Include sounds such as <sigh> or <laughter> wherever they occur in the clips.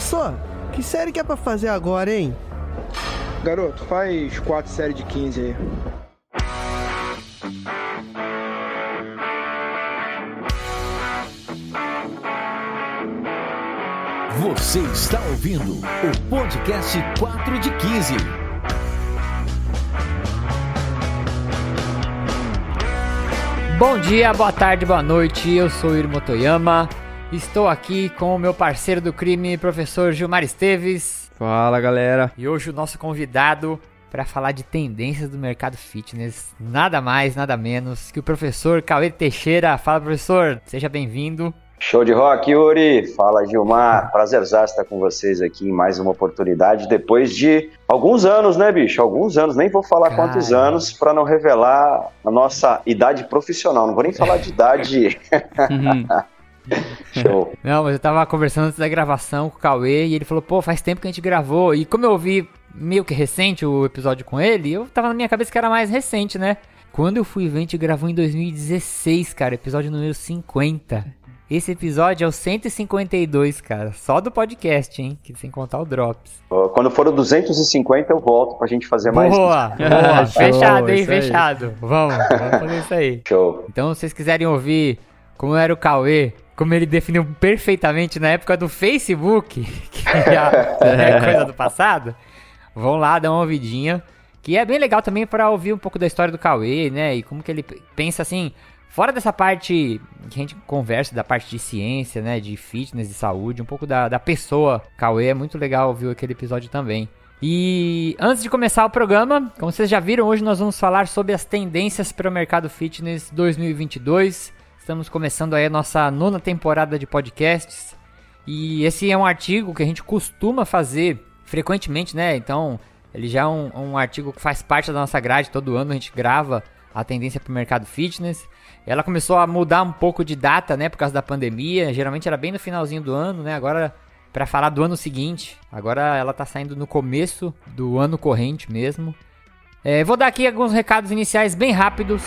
Só, que série que é pra fazer agora, hein? Garoto, faz quatro séries de 15 aí. Você está ouvindo o podcast 4 de 15. Bom dia, boa tarde, boa noite. Eu sou Iro Motoyama. Estou aqui com o meu parceiro do crime, professor Gilmar Esteves. Fala, galera. E hoje o nosso convidado para falar de tendências do mercado fitness, nada mais, nada menos que o professor Cauê Teixeira. Fala, professor, seja bem-vindo. Show de rock, Yuri. Fala, Gilmar. Prazerzar estar com vocês aqui em mais uma oportunidade depois de alguns anos, né, bicho? Alguns anos. Nem vou falar Cara. quantos anos para não revelar a nossa idade profissional. Não vou nem falar de idade. <laughs> <laughs> Show. <laughs> Não, mas eu tava conversando antes da gravação com o Cauê e ele falou, pô, faz tempo que a gente gravou. E como eu ouvi meio que recente o episódio com ele, eu tava na minha cabeça que era mais recente, né? Quando eu fui ver, a gente gravou em 2016, cara, episódio número 50. Esse episódio é o 152, cara. Só do podcast, hein? Que sem contar o Drops. Quando for o 250, eu volto pra gente fazer mais. Boa! Boa! <laughs> fechado, hein? Fechado. Vamos, vamos fazer isso aí. Show. Então, se vocês quiserem ouvir como era o Cauê, como ele definiu perfeitamente na época do Facebook, <laughs> que já é coisa do passado, vão lá dar uma ouvidinha. Que é bem legal também para ouvir um pouco da história do Cauê, né? E como que ele pensa assim Fora dessa parte que a gente conversa, da parte de ciência, né, de fitness, de saúde, um pouco da, da pessoa, Cauê, é muito legal ouvir aquele episódio também. E antes de começar o programa, como vocês já viram, hoje nós vamos falar sobre as tendências para o mercado fitness 2022. Estamos começando aí a nossa nona temporada de podcasts. E esse é um artigo que a gente costuma fazer frequentemente, né? Então, ele já é um, um artigo que faz parte da nossa grade, todo ano a gente grava a tendência para o mercado fitness. Ela começou a mudar um pouco de data, né, por causa da pandemia. Geralmente era bem no finalzinho do ano, né? Agora para falar do ano seguinte. Agora ela tá saindo no começo do ano corrente mesmo. É, vou dar aqui alguns recados iniciais bem rápidos.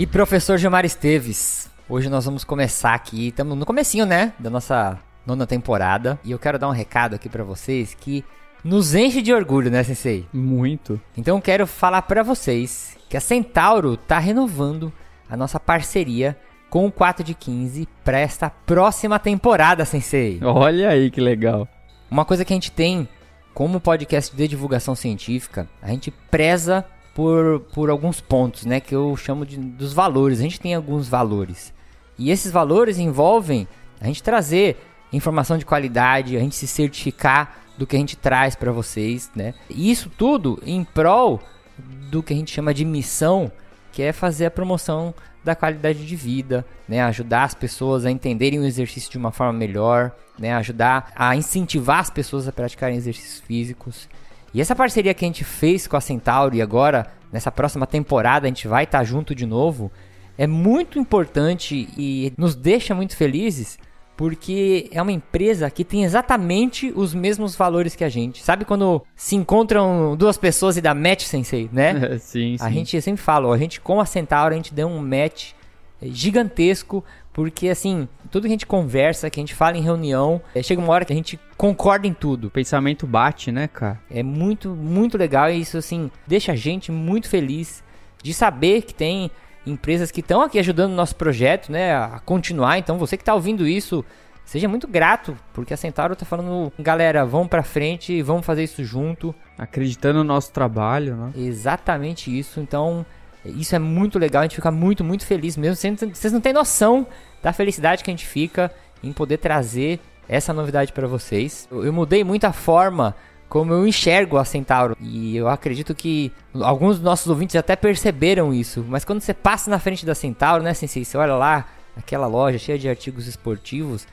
E professor Gilmar Esteves, hoje nós vamos começar aqui, estamos no comecinho, né, da nossa nona temporada, e eu quero dar um recado aqui para vocês que nos enche de orgulho, né, Sensei? Muito. Então quero falar para vocês que a Centauro tá renovando a nossa parceria com o 4 de 15 para esta próxima temporada, Sensei. Olha aí que legal. Uma coisa que a gente tem como podcast de divulgação científica, a gente preza por, por alguns pontos, né, que eu chamo de dos valores. A gente tem alguns valores. E esses valores envolvem a gente trazer informação de qualidade, a gente se certificar do que a gente traz para vocês, né? E isso tudo em prol do que a gente chama de missão, que é fazer a promoção da qualidade de vida, né? Ajudar as pessoas a entenderem o exercício de uma forma melhor, né? Ajudar a incentivar as pessoas a praticarem exercícios físicos. E essa parceria que a gente fez com a Centauro e agora nessa próxima temporada a gente vai estar tá junto de novo, é muito importante e nos deixa muito felizes porque é uma empresa que tem exatamente os mesmos valores que a gente. Sabe quando se encontram duas pessoas e dá match, sensei, né? sim, <laughs> sim. A gente sempre fala, a gente com a Centauro, a gente deu um match gigantesco, porque assim, tudo que a gente conversa, que a gente fala em reunião, é, chega uma hora que a gente concorda em tudo. O pensamento bate, né, cara? É muito, muito legal e isso assim, deixa a gente muito feliz de saber que tem empresas que estão aqui ajudando o nosso projeto, né, a continuar. Então, você que está ouvindo isso, seja muito grato, porque a Centauro está falando, galera, vamos para frente, vamos fazer isso junto. Acreditando no nosso trabalho, né? Exatamente isso. Então, isso é muito legal, a gente fica muito, muito feliz mesmo. Vocês não têm noção da felicidade que a gente fica em poder trazer essa novidade para vocês. Eu mudei muito a forma como eu enxergo a Centauro. E eu acredito que alguns dos nossos ouvintes até perceberam isso. Mas quando você passa na frente da Centauro, né, Sensei? Você olha lá, aquela loja cheia de artigos esportivos.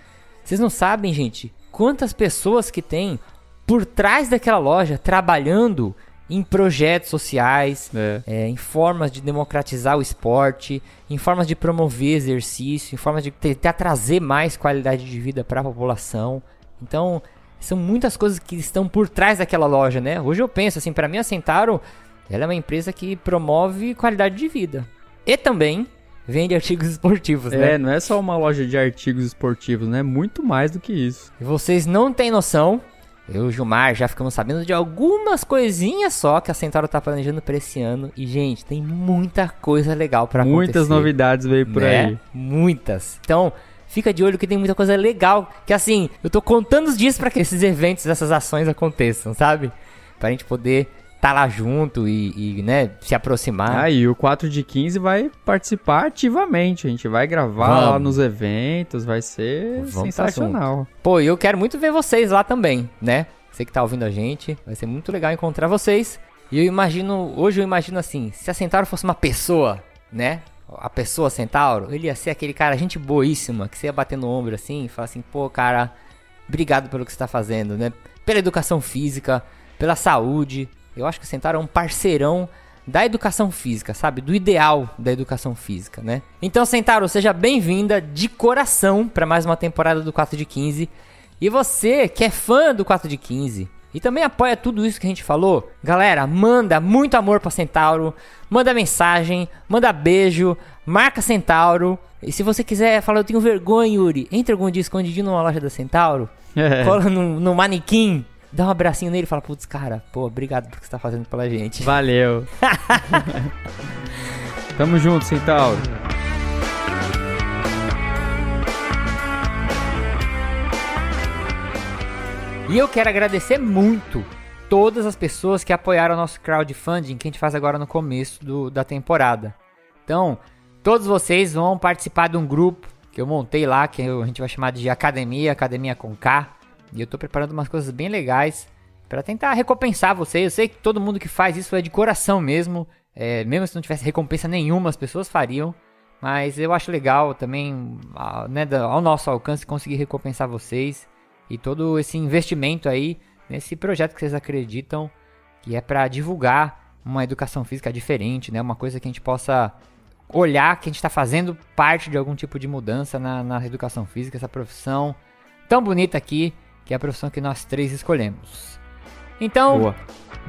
Vocês não sabem, gente, quantas pessoas que tem por trás daquela loja trabalhando em projetos sociais, é. É, em formas de democratizar o esporte, em formas de promover exercício, em formas de tentar trazer mais qualidade de vida para a população. Então, são muitas coisas que estão por trás daquela loja, né? Hoje eu penso assim, para mim a Centauro, ela é uma empresa que promove qualidade de vida. E também vende artigos esportivos, né? É, não é só uma loja de artigos esportivos, né? Muito mais do que isso. E vocês não têm noção. Eu e o Gilmar já ficamos sabendo de algumas coisinhas só que a Centauro tá planejando pra esse ano. E, gente, tem muita coisa legal pra Muitas acontecer. novidades veio por né? aí. Muitas. Então, fica de olho que tem muita coisa legal. Que assim, eu tô contando os dias pra que esses eventos, essas ações aconteçam, sabe? Pra gente poder tá lá junto e, e, né, se aproximar. Ah, e o 4 de 15 vai participar ativamente. A gente vai gravar Vamos. lá nos eventos, vai ser Vamos sensacional. Pô, eu quero muito ver vocês lá também, né? Você que tá ouvindo a gente, vai ser muito legal encontrar vocês. E eu imagino, hoje eu imagino assim, se a Centauro fosse uma pessoa, né? A pessoa Centauro, ele ia ser aquele cara, gente boíssima, que você ia bater no ombro assim e falar assim, pô, cara, obrigado pelo que você tá fazendo, né? Pela educação física, pela saúde. Eu acho que o Centauro é um parceirão da educação física, sabe? Do ideal da educação física, né? Então, Centauro, seja bem-vinda de coração para mais uma temporada do 4 de 15. E você que é fã do 4 de 15 e também apoia tudo isso que a gente falou, galera, manda muito amor pra Centauro, manda mensagem, manda beijo, marca Centauro. E se você quiser falar, eu tenho vergonha, Yuri, entra algum dia escondidinho numa loja da Centauro, É. cola no, no manequim, dá um abracinho nele e fala, putz, cara, pô, obrigado por que você tá fazendo pela gente. Valeu. <laughs> Tamo junto, Centauro. E eu quero agradecer muito todas as pessoas que apoiaram o nosso crowdfunding que a gente faz agora no começo do- da temporada. Então, todos vocês vão participar de um grupo que eu montei lá, que a gente vai chamar de Academia, Academia com K. E eu tô preparando umas coisas bem legais para tentar recompensar vocês. Eu sei que todo mundo que faz isso é de coração mesmo. É, mesmo se não tivesse recompensa nenhuma, as pessoas fariam. Mas eu acho legal também, né, ao nosso alcance, conseguir recompensar vocês e todo esse investimento aí nesse projeto que vocês acreditam que é para divulgar uma educação física diferente, né? Uma coisa que a gente possa olhar que a gente está fazendo parte de algum tipo de mudança na, na educação física, essa profissão tão bonita aqui, que é a profissão que nós três escolhemos. Então, Boa.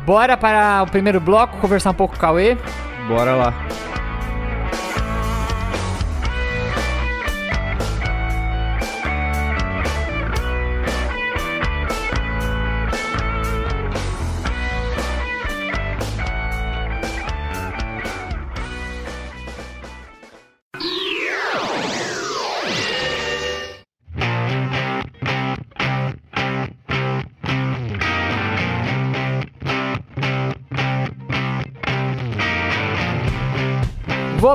bora para o primeiro bloco, conversar um pouco com o Cauê. Bora lá.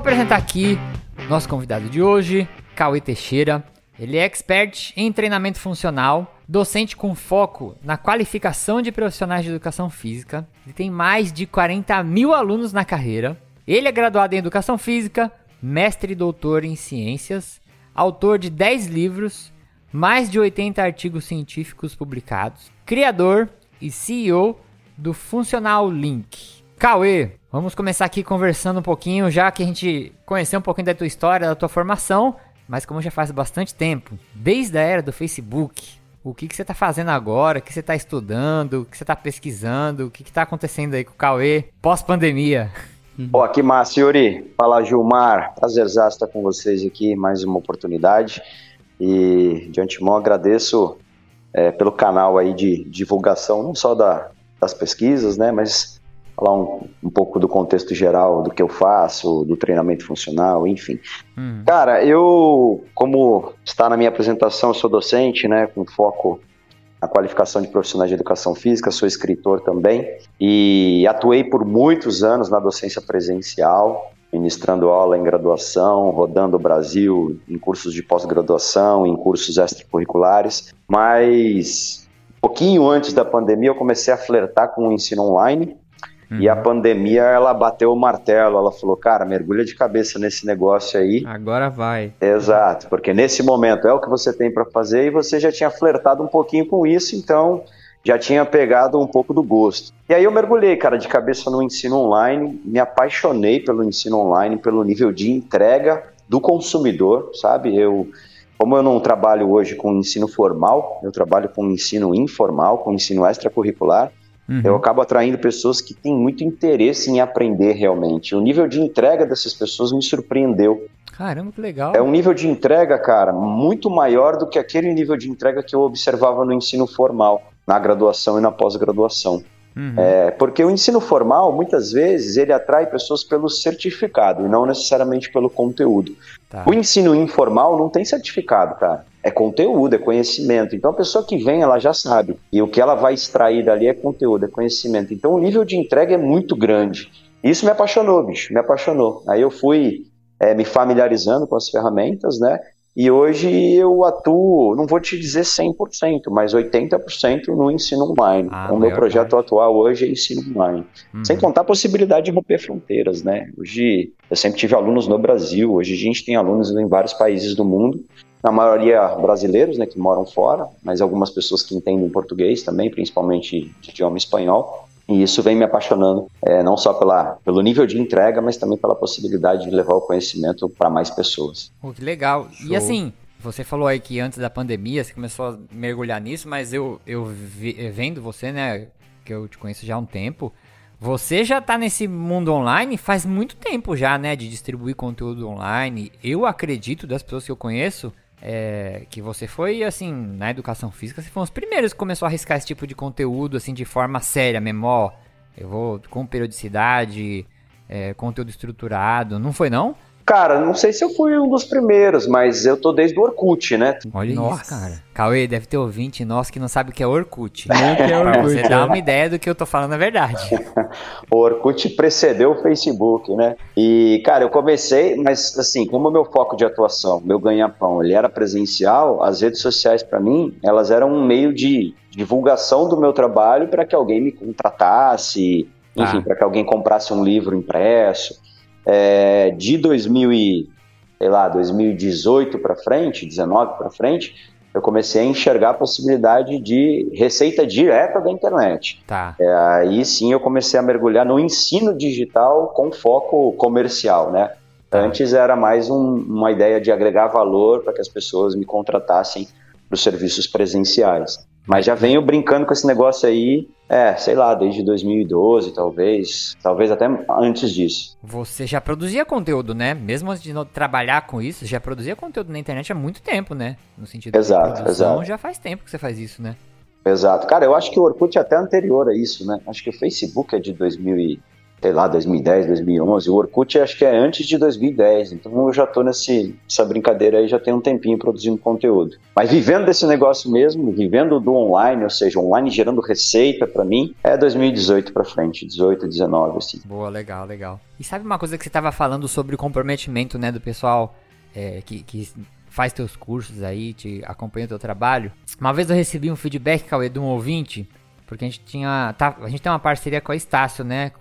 Apresentar aqui nosso convidado de hoje, Cauê Teixeira. Ele é expert em treinamento funcional, docente com foco na qualificação de profissionais de educação física. Ele tem mais de 40 mil alunos na carreira. Ele é graduado em educação física, mestre e doutor em ciências, autor de 10 livros, mais de 80 artigos científicos publicados, criador e CEO do Funcional Link. Cauê, vamos começar aqui conversando um pouquinho, já que a gente conheceu um pouquinho da tua história, da tua formação, mas como já faz bastante tempo, desde a era do Facebook, o que, que você está fazendo agora, o que você está estudando, o que você está pesquisando, o que está acontecendo aí com o Cauê pós-pandemia? Ó, que massa, Yuri. Fala, Gilmar. Prazerzaço estar com vocês aqui, mais uma oportunidade. E de antemão agradeço é, pelo canal aí de divulgação, não só da, das pesquisas, né, mas falar um, um pouco do contexto geral do que eu faço, do treinamento funcional, enfim. Hum, Cara, eu, como está na minha apresentação, eu sou docente, né, com foco na qualificação de profissionais de educação física, sou escritor também e atuei por muitos anos na docência presencial, ministrando aula em graduação, rodando o Brasil em cursos de pós-graduação, em cursos extracurriculares, mas pouquinho antes da pandemia eu comecei a flertar com o ensino online e a pandemia, ela bateu o martelo, ela falou, cara, mergulha de cabeça nesse negócio aí. Agora vai. Exato, porque nesse momento é o que você tem para fazer e você já tinha flertado um pouquinho com isso, então já tinha pegado um pouco do gosto. E aí eu mergulhei, cara, de cabeça no ensino online, me apaixonei pelo ensino online, pelo nível de entrega do consumidor, sabe? Eu, como eu não trabalho hoje com ensino formal, eu trabalho com ensino informal, com ensino extracurricular, uhum. eu acabo atraindo pessoas que têm muito interesse em aprender realmente. O nível de entrega dessas pessoas me surpreendeu. Caramba, que legal. É um nível de entrega, cara, muito maior do que aquele nível de entrega que eu observava no ensino formal, na graduação e na pós-graduação. Uhum. É, porque o ensino formal, muitas vezes, ele atrai pessoas pelo certificado e não necessariamente pelo conteúdo. Tá. O ensino informal não tem certificado, cara. É conteúdo, é conhecimento. Então a pessoa que vem, ela já sabe. E o que ela vai extrair dali é conteúdo, é conhecimento. Então o nível de entrega é muito grande. Isso me apaixonou, bicho, me apaixonou. Aí eu fui é, me familiarizando com as ferramentas, né? E hoje eu atuo, não vou te dizer 100%, mas 80% no ensino online. Ah, o meu projeto parte. atual hoje é ensino online. Uhum. Sem contar a possibilidade de romper fronteiras, né? Hoje eu sempre tive alunos no Brasil, hoje a gente tem alunos em vários países do mundo, na maioria brasileiros, né, que moram fora, mas algumas pessoas que entendem português também, principalmente de idioma espanhol. E isso vem me apaixonando, é, não só pela, pelo nível de entrega, mas também pela possibilidade de levar o conhecimento para mais pessoas. Pô, que legal. Show. E assim, você falou aí que antes da pandemia você começou a mergulhar nisso, mas eu, eu vi- eh, vendo você, né, que eu te conheço já há um tempo, você já tá nesse mundo online faz muito tempo já, né, de distribuir conteúdo online. Eu acredito, das pessoas que eu conheço, é, que você foi, assim, na educação física, você foi um dos primeiros que começou a arriscar esse tipo de conteúdo, assim, de forma séria mesmo, ó, eu vou com periodicidade, é, conteúdo estruturado, não foi não? Cara, não sei se eu fui um dos primeiros, mas eu tô desde o Orkut, né? Olha Nossa. isso, cara. Cauê, deve ter ouvinte nosso que não sabe o que é Orkut. Nem que é Orkut, você é. dar uma ideia do que eu tô falando é verdade. <laughs> O Orkut precedeu o Facebook, né? E, cara, eu comecei, mas assim, como o meu foco de atuação, meu ganha-pão, ele era presencial, as redes sociais, para mim, elas eram um meio de divulgação do meu trabalho para que alguém me contratasse, enfim, Tá. para que alguém comprasse um livro impresso. É, de 2000 e, sei lá, 2018 para frente, 19 para frente, eu comecei a enxergar a possibilidade de receita direta da internet. Tá. Aí sim eu comecei a mergulhar no ensino digital com foco comercial, né? Antes era mais um- uma ideia de agregar valor para que as pessoas me contratassem para os serviços presenciais. Mas já venho brincando com esse negócio aí, é, sei lá, desde 2012, talvez, talvez até antes disso. Você já produzia conteúdo, né? Mesmo antes de não trabalhar com isso, já produzia conteúdo na internet há muito tempo, né? No sentido Exato, de produção, exato. já faz tempo que você faz isso, né? Exato. Cara, eu acho que o Orkut é até anterior a isso, né? Acho que o Facebook é de 2000 e, sei lá, 2010, 2011. O Orkut acho que é antes de 2010. Então eu já tô nessa brincadeira aí já tem um tempinho produzindo conteúdo. Mas vivendo desse negócio mesmo, vivendo do online, ou seja, online gerando receita pra mim, é 2018 pra frente, 18, 19, assim. Boa, legal, legal. E sabe uma coisa que você tava falando sobre o comprometimento, né, do pessoal é, que, que faz teus cursos aí, te acompanha o teu trabalho? Uma vez eu recebi um feedback, Cauê, de um ouvinte, porque a gente tinha. tá- a gente tem uma parceria com a Estácio, né?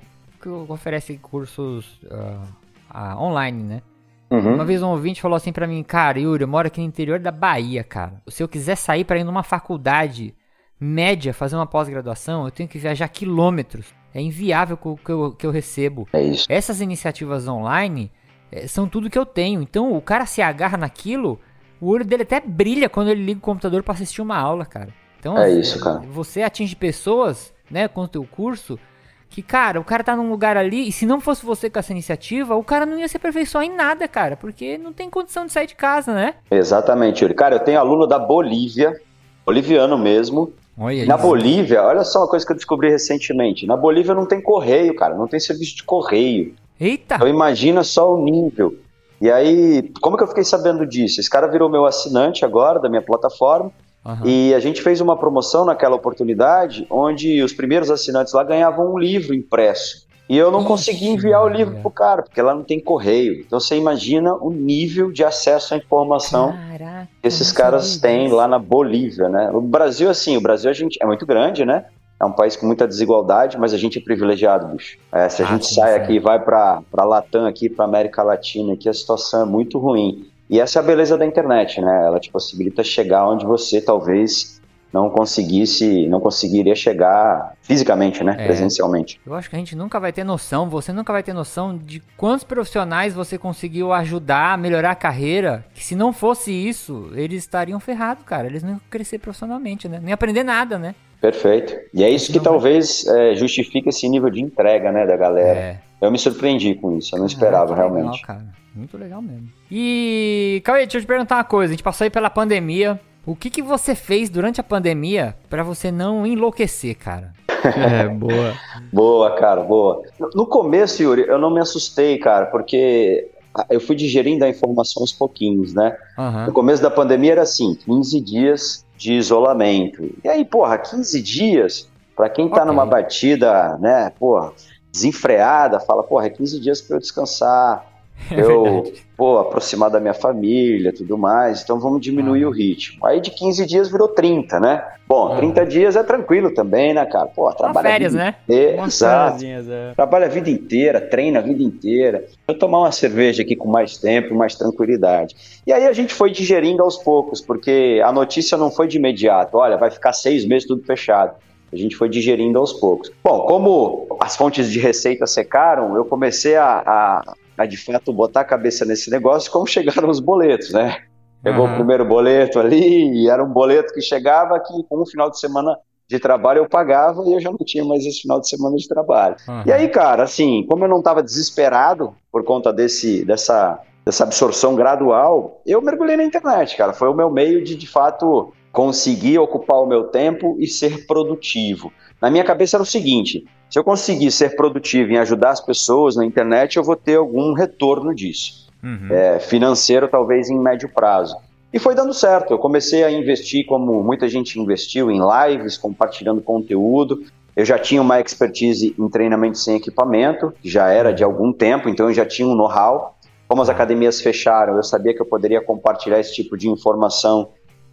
Que oferece cursos ah, ah, online, né? Uhum. Uma vez um ouvinte falou assim pra mim, cara, Yuri, eu moro aqui no interior da Bahia, cara. Se eu quiser sair pra ir numa faculdade média, fazer uma pós-graduação, eu tenho que viajar quilômetros. É inviável o que eu, que eu recebo. É isso. Essas iniciativas online eh, são tudo que eu tenho. Então o cara se agarra naquilo, o olho dele até brilha quando ele liga o computador pra assistir uma aula, cara. Então É assim, isso, cara. você atinge pessoas, né, com o teu curso, que, cara, o cara tá num lugar ali, e se não fosse você com essa iniciativa, o cara não ia se aperfeiçoar em nada, cara, porque não tem condição de sair de casa, né? Exatamente, Yuri. Cara, eu tenho aluno da Bolívia, boliviano mesmo. Olha Na isso. Bolívia, olha só uma coisa que eu descobri recentemente. Na Bolívia não tem correio, cara, não tem serviço de correio. Eita! Então imagina só o nível. E aí, como que eu fiquei sabendo disso? Esse cara virou meu assinante agora da minha plataforma Aham. e a gente fez uma promoção naquela oportunidade onde os primeiros assinantes lá ganhavam um livro impresso. E eu não consegui enviar o livro pro cara, porque lá não tem correio. Então você imagina o nível de acesso à informação Caraca, que esses caras têm lá na Bolívia, né? O Brasil, assim, o Brasil a gente é muito grande, né? É um país com muita desigualdade, mas a gente é privilegiado, bicho. É, se a Ah, gente sim, sai sim. aqui e vai pra, pra Latam, aqui, pra América Latina, aqui a situação é muito ruim. E essa é a beleza da internet, né? Ela te possibilita chegar onde você talvez não conseguisse, não conseguiria chegar fisicamente, né? É. Presencialmente. Eu acho que a gente nunca vai ter noção, você nunca vai ter noção de quantos profissionais você conseguiu ajudar a melhorar a carreira, que se não fosse isso, eles estariam ferrados, cara. Eles não iam crescer profissionalmente, né? Nem aprender nada, né? Perfeito. E é isso que talvez é, justifique esse nível de entrega, né, da galera. É. Eu me surpreendi com isso, eu não esperava Caraca, que realmente. Legal, cara. Muito legal mesmo. E, Cauê, deixa eu te perguntar uma coisa. A gente passou aí pela pandemia. O que, que você fez durante a pandemia pra você não enlouquecer, cara? <laughs> É, boa. Boa, cara, boa. No- começo, Yuri, eu não me assustei, cara, porque eu fui digerindo a informação aos pouquinhos, né? Aham. No começo da pandemia era assim, 15 dias de isolamento. E aí, porra, 15 dias, pra quem tá Ok. numa batida, né, porra, desenfreada, fala, porra, é 15 dias pra eu descansar, É eu, verdade. pô, aproximar da minha família, tudo mais, então vamos diminuir Ah. o ritmo. Aí de 15 dias virou 30, né? Bom, Ah. 30 dias é tranquilo também, né, cara? Pô, trabalha férias, né? inteira. Exato. é. Trabalha a vida inteira, treina a vida inteira. Eu tomar uma cerveja aqui com mais tempo, mais tranquilidade. E aí a gente foi digerindo aos poucos, porque a notícia não foi de imediato. Olha, vai ficar seis meses tudo fechado. A gente foi digerindo aos poucos. Bom, como as fontes de receita secaram, eu comecei a, a, a, de fato botar a cabeça nesse negócio como chegaram os boletos, né? Pegou Aham. o primeiro boleto ali, e era um boleto que chegava que com um final de semana de trabalho eu pagava e eu já não tinha mais esse final de semana de trabalho. Aham. E aí, cara, assim, como eu não estava desesperado por conta desse, dessa, dessa absorção gradual, eu mergulhei na internet, cara. Foi o meu meio de, de fato, conseguir ocupar o meu tempo e ser produtivo. Na minha cabeça era o seguinte: se eu conseguir ser produtivo em ajudar as pessoas na internet, eu vou ter algum retorno disso. Uhum. É, financeiro, talvez em médio prazo. E foi dando certo. Eu comecei a investir como muita gente investiu em lives, compartilhando conteúdo. Eu já tinha uma expertise em treinamento sem equipamento, que já era de algum tempo, então eu já tinha um know-how. Como as academias fecharam, eu sabia que eu poderia compartilhar esse tipo de informação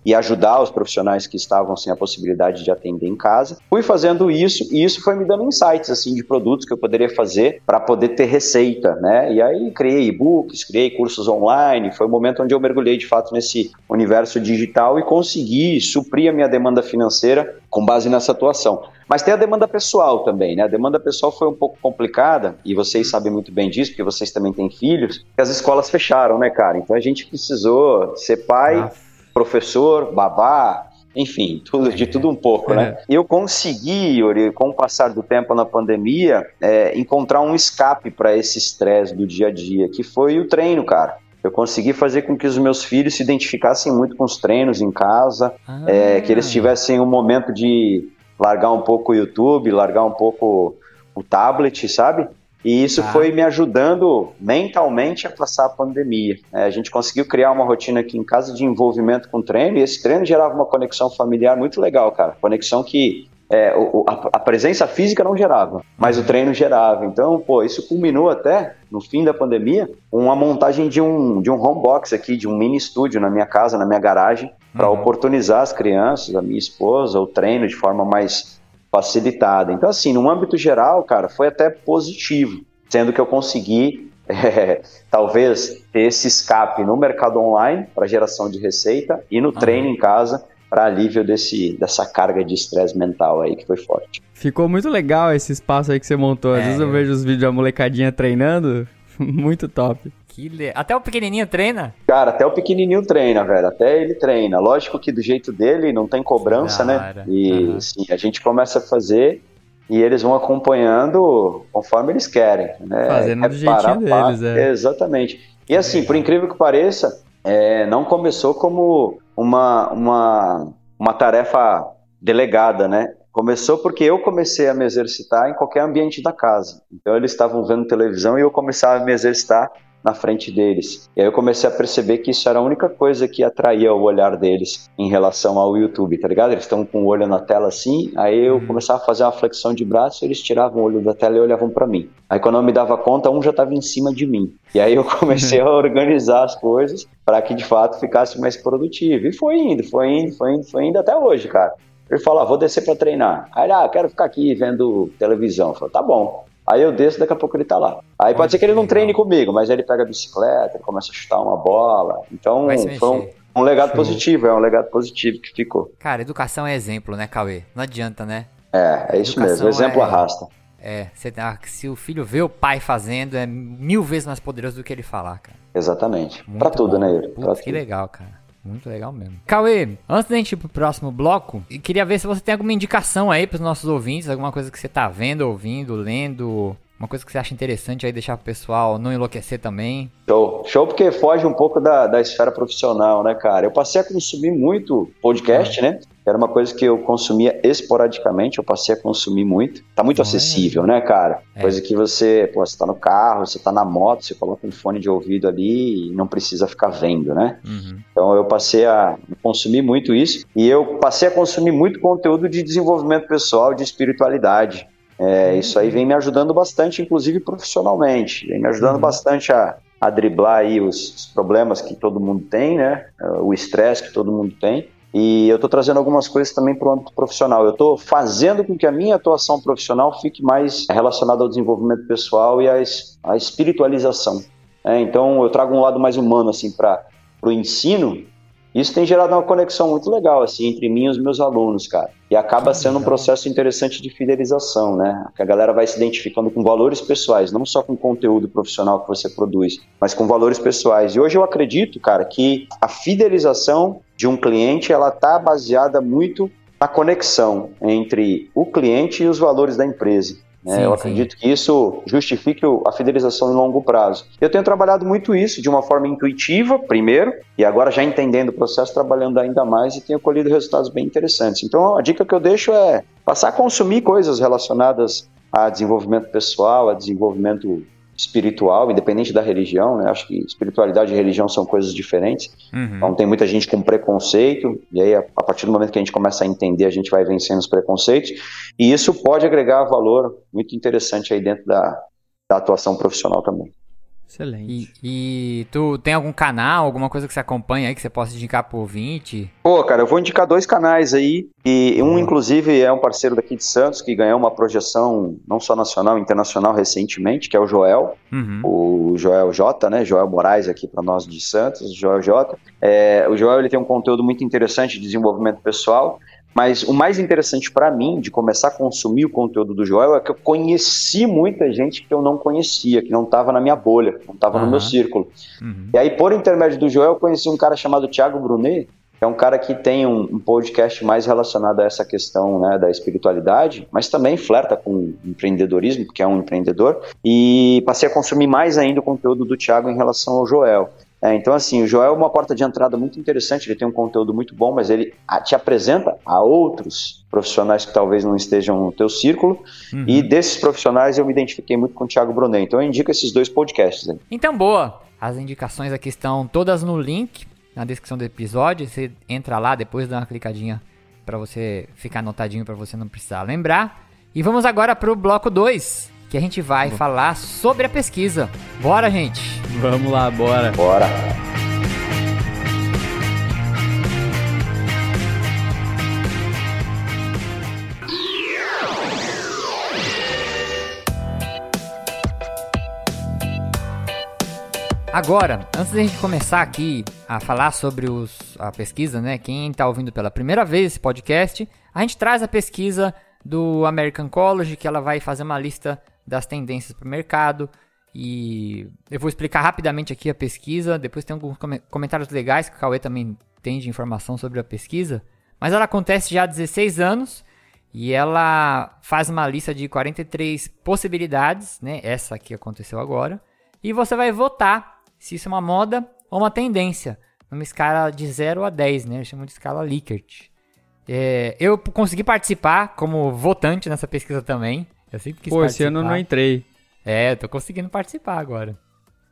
e ajudar os profissionais que estavam sem a possibilidade de atender em casa. Fui fazendo isso e isso foi me dando insights assim de produtos que eu poderia fazer para poder ter receita, né? E aí criei e-books, criei cursos online, foi o momento onde eu mergulhei de fato nesse universo digital e consegui suprir a minha demanda financeira com base nessa atuação. Mas tem a demanda pessoal também, né? A demanda pessoal foi um pouco complicada, e vocês sabem muito bem disso, porque vocês também têm filhos, que as escolas fecharam, né, cara? Então a gente precisou ser pai, Ah, professor, babá, enfim, tudo, de tudo um pouco, né? Eu consegui, Yuri, com o passar do tempo na pandemia, é, encontrar um escape para esse estresse do dia a dia, que foi o treino, cara. Eu consegui fazer com que os meus filhos se identificassem muito com os treinos em casa, ah, é, que eles tivessem um momento de largar um pouco o YouTube, largar um pouco o tablet, sabe? E isso Tá. foi me ajudando mentalmente a passar a pandemia. É, a gente conseguiu criar uma rotina aqui em casa de envolvimento com treino, e esse treino gerava uma conexão familiar muito legal, cara. Conexão que é, o- a, a presença física não gerava, mas o treino gerava. Então, pô, isso culminou até no fim da pandemia, com uma montagem de um, de um home box aqui, de um mini estúdio na minha casa, na minha garagem, para Uhum. oportunizar as crianças, a minha esposa, o treino de forma mais facilitada. Então, assim, no âmbito geral, cara, foi até positivo, sendo que eu consegui, eh, <laughs> talvez, ter esse escape no mercado online para geração de receita e no treino em casa para alívio desse, dessa carga de estresse mental aí que foi forte. Ficou muito legal esse espaço aí que você montou. Às É, vezes eu eu- vejo os vídeos da molecadinha treinando. <laughs> muito top. Que le... Até o pequenininho treina? Cara, até o pequenininho treina, velho. Até ele treina. Lógico que do jeito dele não tem cobrança, Da né? E assim, a gente começa a fazer e eles vão acompanhando conforme eles querem, né? Fazendo do parar jeitinho deles, é. Exatamente. E assim, por incrível que pareça, é, não começou como uma, uma, uma tarefa delegada, né? Começou porque eu comecei a me exercitar em qualquer ambiente da casa. Então eles estavam vendo televisão e eu começava a me exercitar na frente deles. E aí eu comecei a perceber que isso era a única coisa que atraía o olhar deles em relação ao YouTube, tá ligado? Eles estão com o olho na tela assim, aí eu Uhum. começava a fazer uma flexão de braço, eles tiravam o olho da tela e olhavam para mim. Aí quando eu me dava conta, um já estava em cima de mim. E aí eu <laughs> comecei a organizar as coisas para que de fato ficasse mais produtivo. E foi indo, foi indo, foi indo, foi indo até hoje, cara. Ele falou, ah, vou descer para treinar. Aí, ele, ah, quero ficar aqui vendo televisão. Eu falei, tá bom. Aí eu desço, daqui a pouco ele tá lá. Aí pode ser que ele não que treine legal. comigo, mas aí ele pega a bicicleta, ele começa a chutar uma bola. Então foi um, um legado Show. positivo, é um legado positivo que ficou. Cara, educação é exemplo, né, Cauê? Não adianta, né? É, é isso mesmo, Educação o exemplo é- arrasta. É, você tá- se o filho vê o pai fazendo, é mil vezes mais poderoso do que ele falar, cara. Exatamente. Pra tudo, né, Yuri? Putz, que tudo. legal, cara. Muito legal mesmo. Cauê, antes da gente ir pro próximo bloco, queria ver se você tem alguma indicação aí pros nossos ouvintes, alguma coisa que você tá vendo, ouvindo, lendo, Uma coisa que você acha interessante aí deixar pro pessoal não enlouquecer também. Show. Show porque foge um pouco da, da esfera profissional, né, cara? Eu passei a consumir muito podcast, né? Era uma coisa que eu consumia esporadicamente, eu passei a consumir muito. Tá muito acessível, né, cara? É. Coisa que você, pô, você tá no carro, você tá na moto, você coloca um fone de ouvido ali e não precisa ficar vendo, né? Uhum. Então eu passei a consumir muito isso e eu passei a consumir muito conteúdo de desenvolvimento pessoal, de espiritualidade. É, isso aí vem me ajudando bastante, inclusive profissionalmente. Vem me ajudando Uhum. bastante a, a driblar aí os, os problemas que todo mundo tem, né? O estresse que todo mundo tem. E eu estou trazendo algumas coisas também para o âmbito profissional. Eu estou fazendo com que a minha atuação profissional fique mais relacionada ao desenvolvimento pessoal e à, à espiritualização. né? então eu trago um lado mais humano assim para o ensino. Isso tem gerado uma conexão muito legal assim entre mim e os meus alunos, cara. E acaba sendo um processo interessante de fidelização, né? Que a galera vai se identificando com valores pessoais, não só com o conteúdo profissional que você produz, mas com valores pessoais. E hoje eu acredito, cara, que a fidelização de um cliente ela tá baseada muito na conexão entre o cliente e os valores da empresa. Né? Sim, eu sim. acredito que isso justifique a fidelização em longo prazo. Eu tenho trabalhado muito isso de uma forma intuitiva, primeiro, e agora já entendendo o processo, trabalhando ainda mais e tenho colhido resultados bem interessantes. Então, a dica que eu deixo é passar a consumir coisas relacionadas a desenvolvimento pessoal, a desenvolvimento espiritual, independente da religião, né? Acho que espiritualidade e religião são coisas diferentes. Uhum. Então tem muita gente com preconceito, e aí a a partir do momento que a gente começa a entender, a gente vai vencendo os preconceitos, e isso pode agregar valor muito interessante aí dentro da, da atuação profissional também. Excelente. E, e tu tem algum canal, alguma coisa que você acompanha aí que você possa indicar pro ouvinte? Pô, cara, eu vou indicar dois canais aí, e um, inclusive, é um parceiro daqui de Santos, que ganhou uma projeção não só nacional, internacional recentemente, que é o Joel, Uhum. o Joel J, né? Joel Moraes aqui para nós de Santos, Joel J. É, o Joel ele tem um conteúdo muito interessante de desenvolvimento pessoal, mas o mais interessante para mim de começar a consumir o conteúdo do Joel é que eu conheci muita gente que eu não conhecia, que não estava na minha bolha, não estava no Aham. meu círculo. Uhum. E aí, por intermédio do Joel, eu conheci um cara chamado Thiago Brunet, que é um cara que tem um, um podcast mais relacionado a essa questão né, da espiritualidade, mas também flerta com empreendedorismo, porque é um empreendedor, e passei a consumir mais ainda o conteúdo do Thiago em relação ao Joel. É, então, assim, o Joel é uma porta de entrada muito interessante, ele tem um conteúdo muito bom, mas ele te apresenta a outros profissionais que talvez não estejam no teu círculo, Uhum. e desses profissionais eu me identifiquei muito com o Thiago Brunet. Então eu indico esses dois podcasts aí. Então, boa. As indicações aqui estão todas no link, na descrição do episódio. Você entra lá, depois dá uma clicadinha pra você ficar anotadinho, pra você não precisar lembrar. E vamos agora pro bloco 2, que a gente vai falar sobre a pesquisa. Bora, gente! Vamos lá, bora. Bora! Agora, antes da gente começar aqui a falar sobre os, a pesquisa, né? Quem tá ouvindo pela primeira vez esse podcast, a gente traz a pesquisa do American College, que ela vai fazer uma lista das tendências para o mercado. E eu vou explicar rapidamente aqui a pesquisa. Depois tem alguns come- comentários legais que o Cauê também tem de informação sobre a pesquisa. Mas ela acontece já há 16 anos e ela faz uma lista de 43 possibilidades, né? Essa que aconteceu agora. E você vai votar se isso é uma moda ou uma tendência, numa escala de 0 a 10, né? Eles de escala Likert. É, eu consegui participar como votante nessa pesquisa também. Eu sempre quis Pô, esse participar. ano eu não entrei. É, eu tô conseguindo participar agora.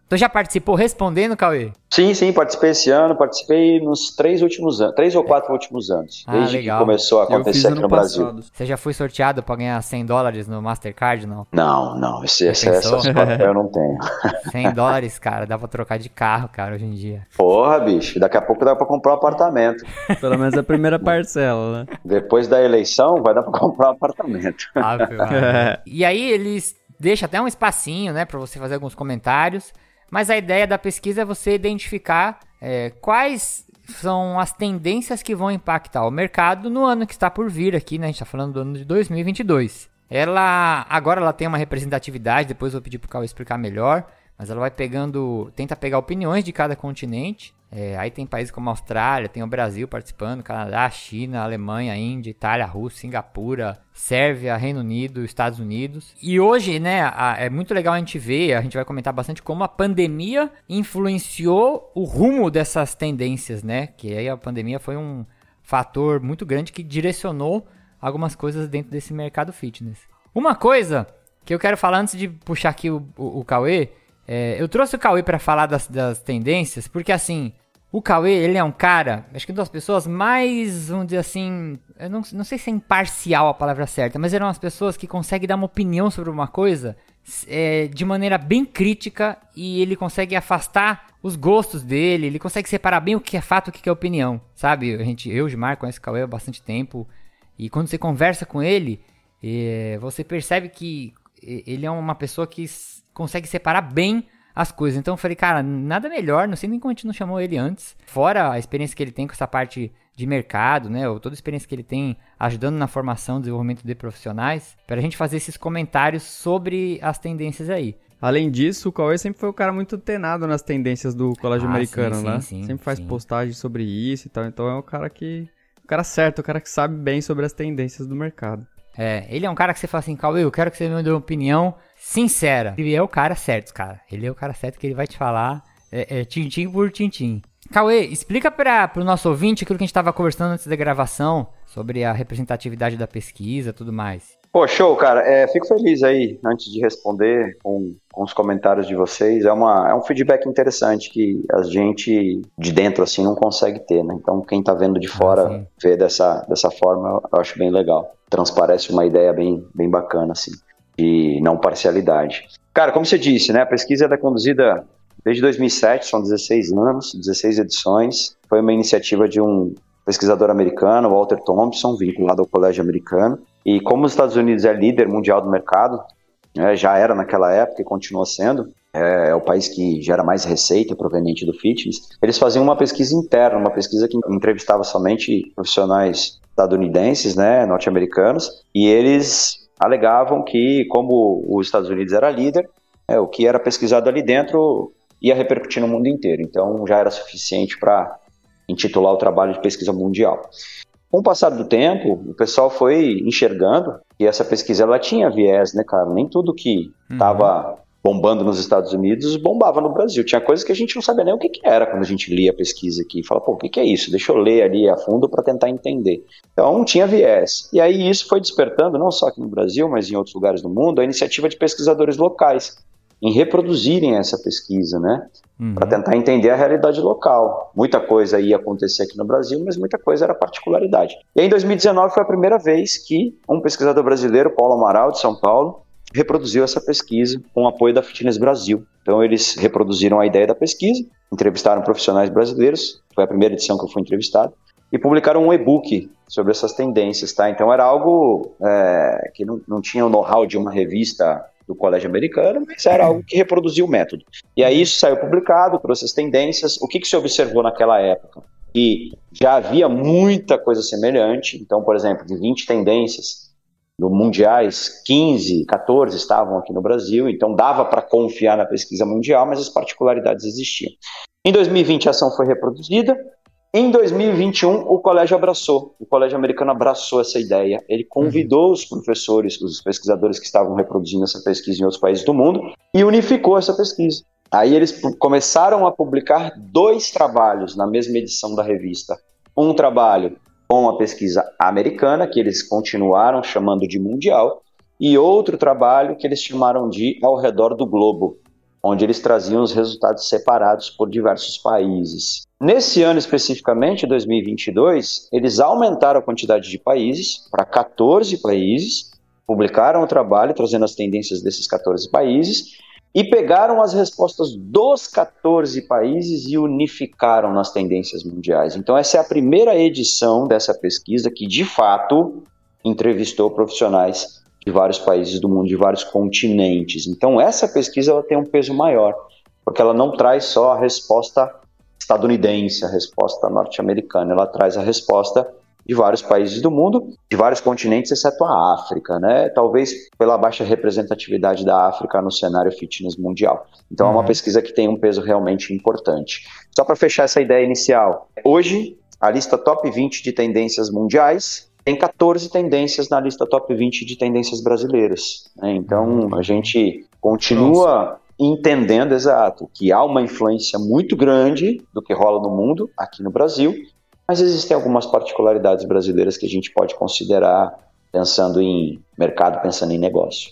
Tu já participou respondendo, Cauê? Sim, sim, participei esse ano, participei nos três últimos anos, três ou quatro últimos anos, Ah, desde legal. que começou a acontecer aqui no Brasil. passado. Você já foi sorteado pra ganhar 100 dólares no Mastercard, não? Não, não, esse, essa papel eu não tenho. <laughs> 100 dólares, cara, dá pra trocar de carro, cara, hoje em dia. Porra, bicho, daqui a pouco dá pra comprar um apartamento. Pelo menos a primeira parcela, né? Depois da eleição, vai dar pra comprar um apartamento. Maria. <laughs> e aí eles deixam até um espacinho, né, pra você fazer alguns comentários. Mas a ideia da pesquisa é você identificar é, quais são as tendências que vão impactar o mercado no ano que está por vir aqui, né? A gente está falando do ano de 2022. Ela agora ela tem uma representatividade, depois eu vou pedir para o Cauê explicar melhor, mas ela vai pegando, tenta pegar opiniões de cada continente. É, aí tem países como a Austrália, tem o Brasil participando, Canadá, China, Alemanha, Índia, Itália, Rússia, Singapura, Sérvia, Reino Unido, Estados Unidos. E hoje, né, a, é muito legal a gente ver, a gente vai comentar bastante como a pandemia influenciou o rumo dessas tendências, né? Que aí a pandemia foi um fator muito grande que direcionou algumas coisas dentro desse mercado fitness. Uma coisa que eu quero falar antes de puxar aqui o, o, o Cauê é, eu trouxe o Cauê para falar das, das, tendências, porque assim, o Cauê, ele é um cara, acho que uma das pessoas mais, vamos dizer assim, eu não, não sei se é imparcial a palavra certa, mas eram as pessoas que conseguem dar uma opinião sobre uma coisa é, de maneira bem crítica e ele consegue afastar os gostos dele, ele consegue separar bem o que é fato e o que é opinião, sabe? A gente, eu, Gilmar, conheço o Cauê há bastante tempo e quando você conversa com ele, é, você percebe que ele é uma pessoa que consegue separar bem as coisas. Então eu falei, cara, nada melhor, não sei nem como a gente não chamou ele antes. Fora a experiência que ele tem com essa parte de mercado, né? Ou toda a experiência que ele tem ajudando na formação, desenvolvimento de profissionais, para a gente fazer esses comentários sobre as tendências aí. Além disso, o Cauê sempre foi um cara muito tenado nas tendências do colégio ah, americano, sim, né? Sim, sempre faz sim. postagens sobre isso e tal. Então é um cara que. O cara certo, o cara que sabe bem sobre as tendências do mercado. É, ele é um cara que você fala assim, Cauê, eu quero que você me dê uma opinião sincera. Ele é o cara certo, cara. Ele é o cara certo que ele vai te falar é, é, tintim por tintim. Cauê, explica para o nosso ouvinte aquilo que a gente estava conversando antes da gravação sobre a representatividade da pesquisa tudo mais. Pô, show, cara. É, fico feliz aí, antes de responder com, com os comentários de vocês. É, uma, é um feedback interessante que a gente de dentro, assim, não consegue ter, né? Então, quem tá vendo de fora Ah, vê dessa, dessa forma, eu acho bem legal. Transparece uma ideia bem, bem bacana, assim, de não parcialidade. Cara, como você disse, né? A pesquisa é conduzida desde 2007, são 16 anos, 16 edições. Foi uma iniciativa de um pesquisador americano, Walter Thompson, vinculado ao Colégio Americano. E como os Estados Unidos é líder mundial do mercado, né, já era naquela época e continua sendo, é, é o país que gera mais receita proveniente do fitness, eles faziam uma pesquisa interna, uma pesquisa que entrevistava somente profissionais estadunidenses, né, norte-americanos, e eles alegavam que, como os Estados Unidos era líder, é, o que era pesquisado ali dentro ia repercutir no mundo inteiro. Então já era suficiente para intitular o trabalho de pesquisa mundial. Com o passar do tempo, o pessoal foi enxergando que essa pesquisa ela tinha viés, né, cara? Nem tudo que estava bombando nos Estados Unidos bombava no Brasil. Tinha coisas que a gente não sabia nem o que, que era quando a gente lia a pesquisa aqui. Fala, pô, o que, que é isso? Deixa eu ler ali a fundo para tentar entender. Então tinha viés. E aí isso foi despertando, não só aqui no Brasil, mas em outros lugares do mundo, a iniciativa de pesquisadores locais em reproduzirem essa pesquisa, né? Uhum. Para tentar entender a realidade local. Muita coisa ia acontecer aqui no Brasil, mas muita coisa era particularidade. E aí, em 2019 foi a primeira vez que um pesquisador brasileiro, Paulo Amaral, de São Paulo, reproduziu essa pesquisa com o apoio da Fitness Brasil. Então eles reproduziram a ideia da pesquisa, entrevistaram profissionais brasileiros, foi a primeira edição que eu fui entrevistado, e publicaram um e-book sobre essas tendências, tá? Então era algo é, que não, não tinha o know-how de uma revista do colégio americano, mas era algo que reproduzia o método. E aí isso saiu publicado, trouxe as tendências. O que, que se observou naquela época? Que já havia muita coisa semelhante. Então, por exemplo, de 20 tendências no mundiais, 15, 14 estavam aqui no Brasil, então dava para confiar na pesquisa mundial, mas as particularidades existiam. Em 2020 a ação foi reproduzida, em 2021, o colégio abraçou, o colégio americano abraçou essa ideia. Ele convidou os professores, os pesquisadores que estavam reproduzindo essa pesquisa em outros países do mundo e unificou essa pesquisa. Aí eles começaram a publicar dois trabalhos na mesma edição da revista. Um trabalho com a pesquisa americana, que eles continuaram chamando de mundial, e outro trabalho que eles chamaram de Ao Redor do Globo, onde eles traziam os resultados separados por diversos países. Nesse ano especificamente, 2022, eles aumentaram a quantidade de países para 14 países, publicaram o trabalho trazendo as tendências desses 14 países e pegaram as respostas dos 14 países e unificaram nas tendências mundiais. Então essa é a primeira edição dessa pesquisa que de fato entrevistou profissionais de vários países do mundo, de vários continentes. Então essa pesquisa ela tem um peso maior, porque ela não traz só a resposta estadunidense, a resposta norte-americana, ela traz a resposta de vários países do mundo, de vários continentes, exceto a África, né? Talvez pela baixa representatividade da África no cenário fitness mundial. Então, é uma pesquisa que tem um peso realmente importante. Só para fechar essa ideia inicial, hoje a lista top 20 de tendências mundiais tem 14 tendências na lista top 20 de tendências brasileiras. né? Então, a gente continua entendendo, exato, que há uma influência muito grande do que rola no mundo, aqui no Brasil, mas existem algumas particularidades brasileiras que a gente pode considerar pensando em mercado, pensando em negócio.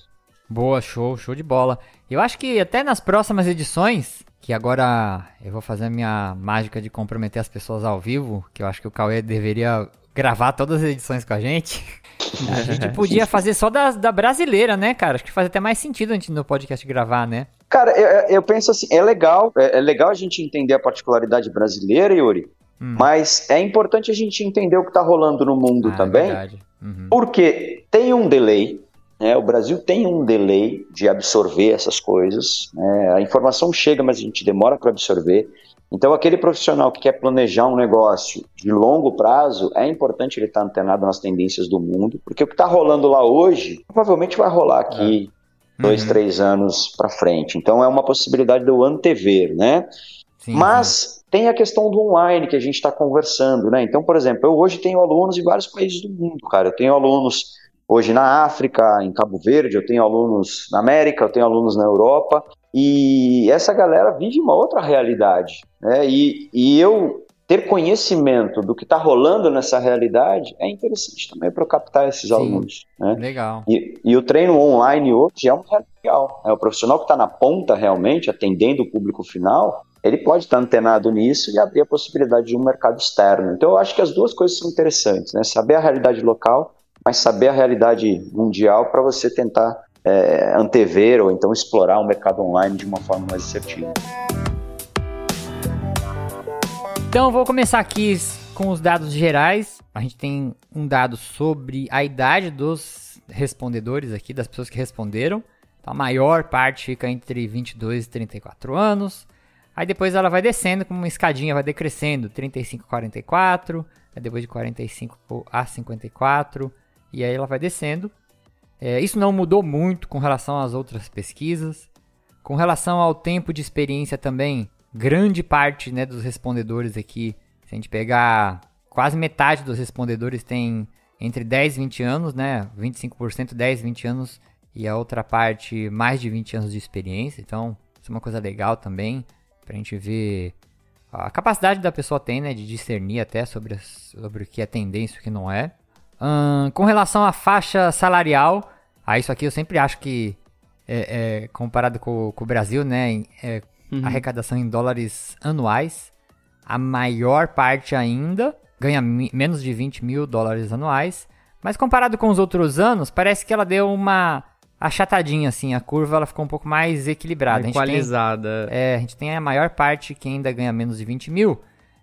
Boa, show, show de bola. Eu acho que até nas próximas edições, que agora eu vou fazer a minha mágica de comprometer as pessoas ao vivo, que eu acho que o Cauê deveria gravar todas as edições com a gente. <laughs> A gente podia fazer só da, da brasileira, né, cara? Acho que faz até mais sentido a gente no podcast gravar, né? Cara, eu, eu penso assim, é legal, é, é legal a gente entender a particularidade brasileira, Yuri, Hum. mas é importante a gente entender o que está rolando no mundo Ah, é também. Uhum. porque tem um delay, né, o Brasil tem um delay de absorver essas coisas, né, a informação chega, mas a gente demora para absorver. Então, aquele profissional que quer planejar um negócio de longo prazo, é importante ele estar antenado nas tendências do mundo, porque o que está rolando lá hoje, provavelmente vai rolar aqui dois, Uhum. três anos para frente. Então, é uma possibilidade de eu antever, né? Sim, Mas tem a questão do online que a gente está conversando, né? Então, por exemplo, eu hoje tenho alunos em vários países do mundo, cara. Eu tenho alunos hoje na África, em Cabo Verde, eu tenho alunos na América, eu tenho alunos na Europa, e essa galera vive uma outra realidade, né? E, e eu ter conhecimento do que está rolando nessa realidade é interessante também para captar esses Sim. alunos, né? Legal. E, e o treino online hoje é um legal. É o profissional que está na ponta realmente, atendendo o público final, ele pode estar antenado nisso e abrir a possibilidade de um mercado externo. Então eu acho que as duas coisas são interessantes, né? Saber a realidade local, mas saber a realidade mundial para você tentar é, antever ou então explorar o mercado online de uma forma mais assertiva. Então, vou começar aqui com os dados gerais. A gente tem um dado sobre a idade dos respondedores aqui, das pessoas que responderam. Então, a maior parte fica entre 22 e 34 anos. Aí depois ela vai descendo com uma escadinha, vai decrescendo, 35 a 44, aí depois de 45 a 54, e aí ela vai descendo. É, isso não mudou muito com relação às outras pesquisas. Com relação ao tempo de experiência também, grande parte né, dos respondedores aqui, se a gente pegar quase metade dos respondedores tem entre 10 e 20 anos, né? 25% 10, 20 anos e a outra parte mais de 20 anos de experiência. Então, isso é uma coisa legal também pra gente ver a capacidade da pessoa tem, né, de discernir até sobre, sobre o que é tendência e o que não é. Ahn, com relação à faixa salarial, ah, isso aqui eu sempre acho que, é, é, comparado com, com o Brasil, né, é, arrecadação em dólares anuais, a maior parte ainda ganha menos de 20 mil dólares anuais, mas comparado com os outros anos, parece que ela deu uma achatadinha, assim, a curva ela ficou um pouco mais equilibrada. A gente tem- Equalizada. é, a gente tem a maior parte que ainda ganha menos de 20 mil,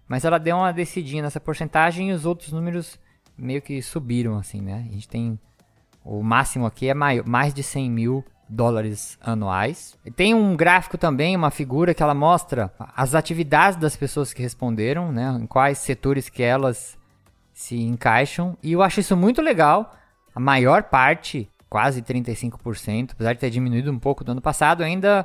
mas ela deu uma descidinha nessa porcentagem e os outros números meio que subiram, assim, né? A gente tem. O máximo aqui é mai- mais de 100 mil dólares anuais. E tem um gráfico também, uma figura que ela mostra as atividades das pessoas que responderam, né? Em quais setores que elas se encaixam. E eu acho isso muito legal. A maior parte, quase 35%, apesar de ter diminuído um pouco do ano passado, ainda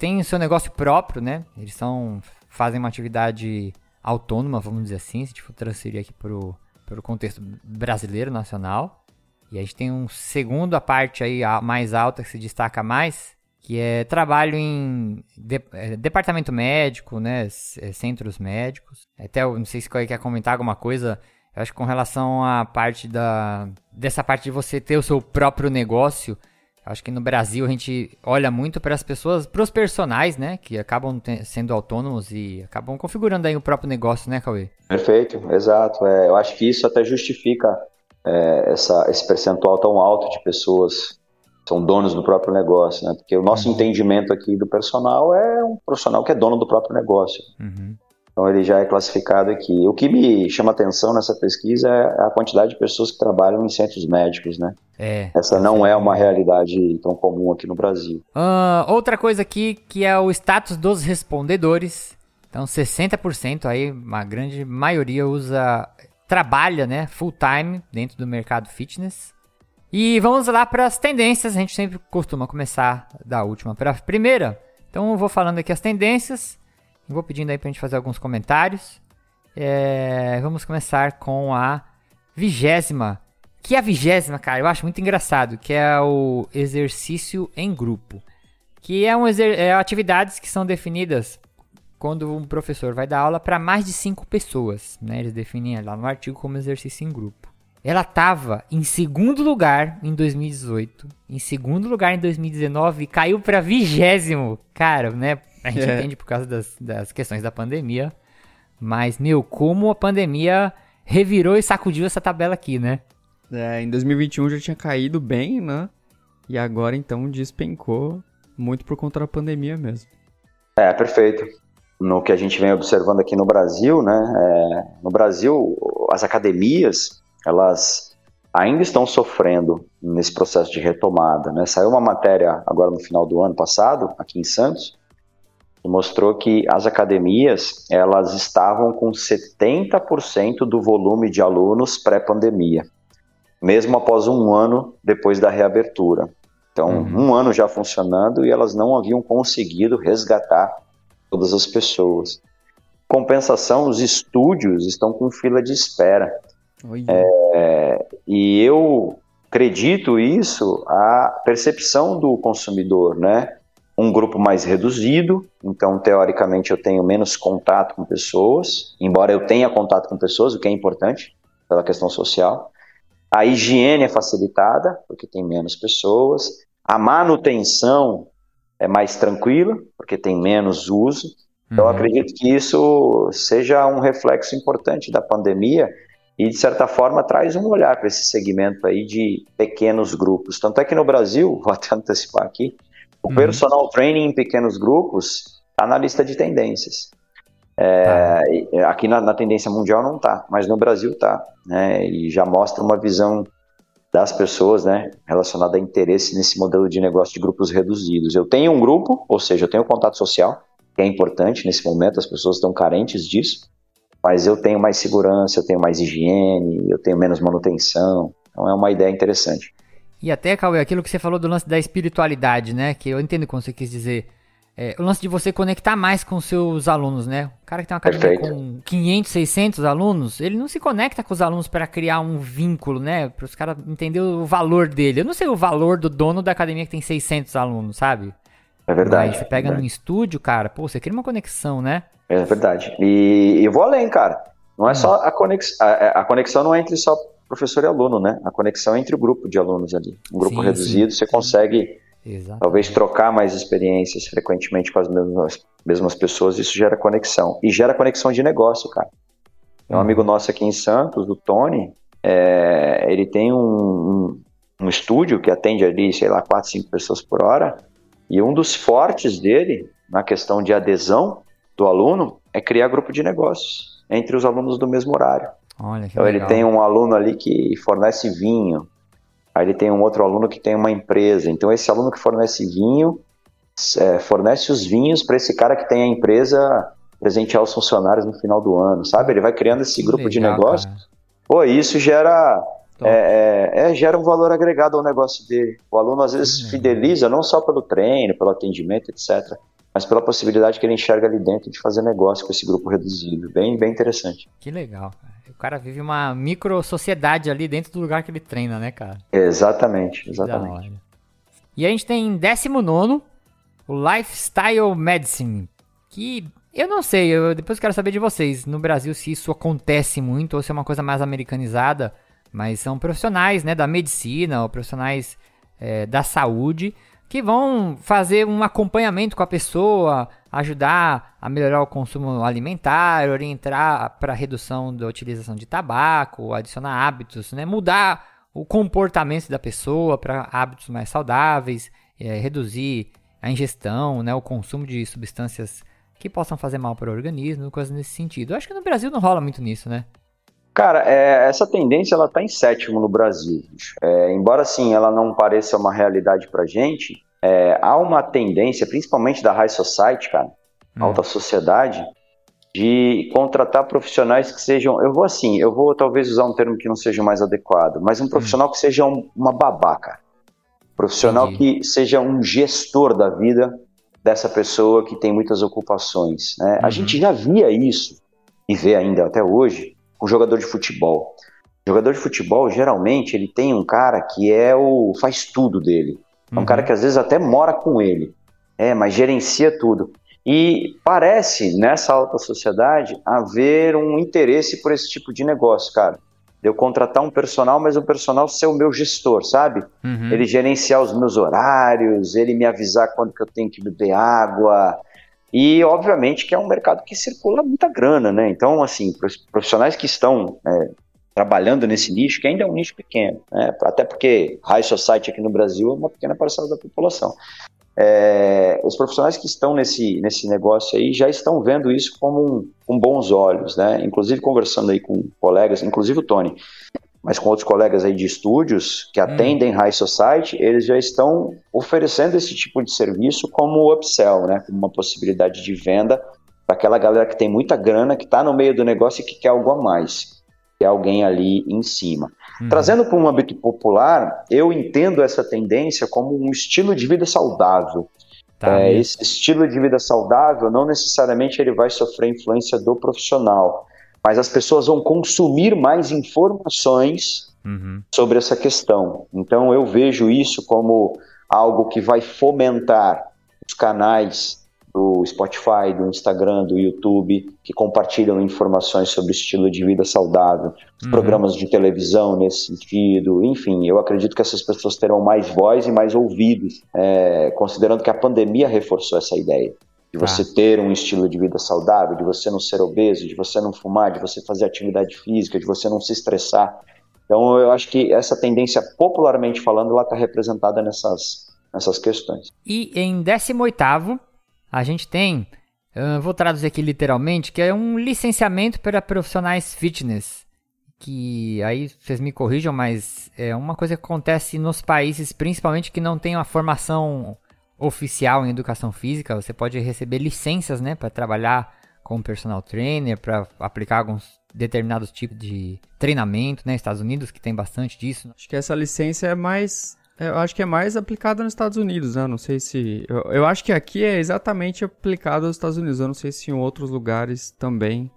tem o seu negócio próprio, né? Eles são, fazem uma atividade autônoma, vamos dizer assim, se a gente for transferir aqui pro, pro contexto brasileiro, nacional. E a gente tem um segundo a parte aí mais alta que se destaca mais, que é trabalho em de- eh, departamento médico, né, eh, centros médicos. Até eu não sei se quer comentar alguma coisa, eu acho que com relação à parte da dessa parte de você ter o seu próprio negócio, acho que no Brasil a gente olha muito para as pessoas, para os personagens, né, que acabam sendo autônomos e acabam configurando aí o próprio negócio, né, Cauê? Perfeito, exato. É, eu acho que isso até justifica é, essa, esse percentual tão alto de pessoas que são donos do próprio negócio, né? Porque o nosso entendimento aqui do personal é um profissional que é dono do próprio negócio. Uhum. Então ele já é classificado aqui. O que me chama atenção nessa pesquisa é a quantidade de pessoas que trabalham em centros médicos, né? É. Essa não é uma realidade tão comum aqui no Brasil. Ah, outra coisa aqui que é o status dos respondedores. Então, 60% aí, uma grande maioria usa trabalha, né, full time dentro do mercado fitness. E vamos lá para as tendências. A gente sempre costuma começar da última para a primeira. Então eu vou falando aqui as tendências. Vou pedindo aí para a gente fazer alguns comentários. É, vamos começar com a vigésima. Que é a vigésima, cara, eu acho muito engraçado, que é o exercício em grupo. Que é, um é atividades que são definidas quando um professor vai dar aula para mais de cinco pessoas. Né? Eles definem lá no artigo como exercício em grupo. Ela estava em segundo lugar em 2018, em segundo lugar em 2019 e caiu para vigésimo. Cara, né? A gente é. entende por causa das, das questões da pandemia. Mas, meu, como a pandemia revirou e sacudiu essa tabela aqui, né? É, em 2021 já tinha caído bem, né? E agora então despencou muito por conta da pandemia mesmo. É, perfeito. No que a gente vem observando aqui no Brasil, né? É, no Brasil, as academias elas ainda estão sofrendo nesse processo de retomada. Né? Saiu uma matéria agora no final do ano passado, aqui em Santos, que mostrou que as academias elas estavam com 70% do volume de alunos pré-pandemia, mesmo após um ano depois da reabertura. Então, uhum. um ano já funcionando e elas não haviam conseguido resgatar todas as pessoas. Compensação, os estúdios estão com fila de espera. É, e eu acredito isso a percepção do consumidor, né? Um grupo mais reduzido, então teoricamente eu tenho menos contato com pessoas, embora eu tenha contato com pessoas, o que é importante pela questão social. A higiene é facilitada, porque tem menos pessoas. A manutenção é mais tranquila, porque tem menos uso. Então, uhum. eu acredito que isso seja um reflexo importante da pandemia e de certa forma traz um olhar para esse segmento aí de pequenos grupos. Tanto é que no Brasil, <laughs> vou até antecipar aqui, o uhum. personal training em pequenos grupos está na lista de tendências. É. Aqui na, na, tendência mundial não está, mas no Brasil está, né, e já mostra uma visão das pessoas, né, relacionada a interesse nesse modelo de negócio de grupos reduzidos. Eu tenho um grupo, ou seja, eu tenho contato social, que é importante nesse momento, as pessoas estão carentes disso, mas eu tenho mais segurança, eu tenho mais higiene, eu tenho menos manutenção. Então é uma ideia interessante. E até, Cauê, aquilo que você falou do lance da espiritualidade, né? Que eu entendo como você quis dizer. É, o lance de você conectar mais com seus alunos, né? O cara que tem uma academia com 500, 600 alunos, ele não se conecta com os alunos para criar um vínculo, né? Para os caras entenderem o valor dele. Eu não sei o valor do dono da academia que tem 600 alunos, sabe? É verdade. Mas você pega é num estúdio, cara, pô, você cria uma conexão, né? É verdade. E, e vou além, cara. Não é hum. só a conexão. A, a, conexão não é entre só professor e aluno, né? A conexão é entre o grupo de alunos ali. Um grupo sim, reduzido, sim, você sim. consegue Exatamente. talvez trocar mais experiências frequentemente com as mesmas, mesmas pessoas, isso gera conexão. E gera conexão de negócio, cara. Tem um hum. amigo nosso aqui em Santos, o Tony, é, ele tem um, um, um, estúdio que atende ali, sei lá, 4, 5 pessoas por hora, e um dos fortes dele, na questão de adesão, do aluno é criar grupo de negócios entre os alunos do mesmo horário. Olha, então legal. ele tem um aluno ali que fornece vinho, aí ele tem um outro aluno que tem uma empresa. Então esse aluno que fornece vinho é, fornece os vinhos para esse cara que tem a empresa presentear os funcionários no final do ano, sabe? Ele vai criando esse grupo legal, de negócios. Cara. Pô, isso gera é, é, é, gera um valor agregado ao negócio dele. O aluno às vezes fideliza não só pelo treino, pelo atendimento, etc mas pela possibilidade que ele enxerga ali dentro de fazer negócio com esse grupo reduzido. Bem, bem interessante. Que legal. O cara vive uma micro sociedade ali dentro do lugar que ele treina, né, cara? Exatamente, exatamente. E a gente tem em 19 o Lifestyle Medicine, que eu não sei, eu depois quero saber de vocês, no Brasil se isso acontece muito ou se é uma coisa mais americanizada, mas são profissionais, né, da medicina ou profissionais é, da saúde que vão fazer um acompanhamento com a pessoa, ajudar a melhorar o consumo alimentar, orientar para a redução da utilização de tabaco, adicionar hábitos, né? mudar o comportamento da pessoa para hábitos mais saudáveis, é, reduzir a ingestão, né? o consumo de substâncias que possam fazer mal para o organismo, coisas nesse sentido. Eu acho que no Brasil não rola muito nisso, né? Cara, é, essa tendência ela está em sétimo no Brasil. É, embora assim ela não pareça uma realidade para gente, é, há uma tendência, principalmente da high society, cara, hum. alta sociedade, de contratar profissionais que sejam, eu vou assim, eu vou talvez usar um termo que não seja mais adequado, mas um profissional que seja um, uma babaca, profissional Entendi. que seja um gestor da vida dessa pessoa que tem muitas ocupações. Né? A Uhum. gente já via isso e vê ainda até hoje com jogador de futebol. Jogador de futebol geralmente ele tem um cara que é o faz tudo dele. É um Uhum. cara que às vezes até mora com ele, é, mas gerencia tudo. E parece nessa alta sociedade haver um interesse por esse tipo de negócio, cara. De eu contratar um personal, mas o personal ser o meu gestor, sabe? Uhum. Ele gerenciar os meus horários, ele me avisar quando que eu tenho que beber água. E, obviamente, que é um mercado que circula muita grana, né? Então, assim, profissionais que estão é, trabalhando nesse nicho, que ainda é um nicho pequeno, né? Até porque High Society aqui no Brasil é uma pequena parcela da população. É, os profissionais que estão nesse, nesse negócio aí já estão vendo isso como um, com bons olhos, né? Inclusive conversando aí com colegas, inclusive o Tony, mas com outros colegas aí de estúdios que atendem High Society, eles já estão oferecendo esse tipo de serviço como upsell, né? Como uma possibilidade de venda para aquela galera que tem muita grana, que está no meio do negócio e que quer algo a mais, quer alguém ali em cima. Uhum. Trazendo para um âmbito popular, eu entendo essa tendência como um estilo de vida saudável. Tá. É, esse estilo de vida saudável não necessariamente ele vai sofrer influência do profissional, mas as pessoas vão consumir mais informações Uhum. sobre essa questão. Então eu vejo isso como algo que vai fomentar os canais do Spotify, do Instagram, do YouTube, que compartilham informações sobre estilo de vida saudável, Uhum. programas de televisão nesse sentido, enfim, eu acredito que essas pessoas terão mais voz e mais ouvidos, é, considerando que a pandemia reforçou essa ideia. De você ter um estilo de vida saudável, de você não ser obeso, de você não fumar, de você fazer atividade física, de você não se estressar. Então, eu acho que essa tendência, popularmente falando, ela está representada nessas, nessas questões. E em 18 a gente tem, ah, vou traduzir aqui literalmente, que é um licenciamento para profissionais fitness. Que aí vocês me corrijam, mas é uma coisa que acontece nos países, principalmente que não tem uma formação oficial em educação física. Você pode receber licenças, né, para trabalhar como personal trainer, para aplicar alguns determinados tipos de treinamento, né, Estados Unidos que tem bastante disso. Acho que essa licença é mais. Eu acho que é mais aplicada nos Estados Unidos, né? Não sei se. Eu, eu acho que aqui é exatamente aplicado nos Estados Unidos. Eu não sei se em outros lugares também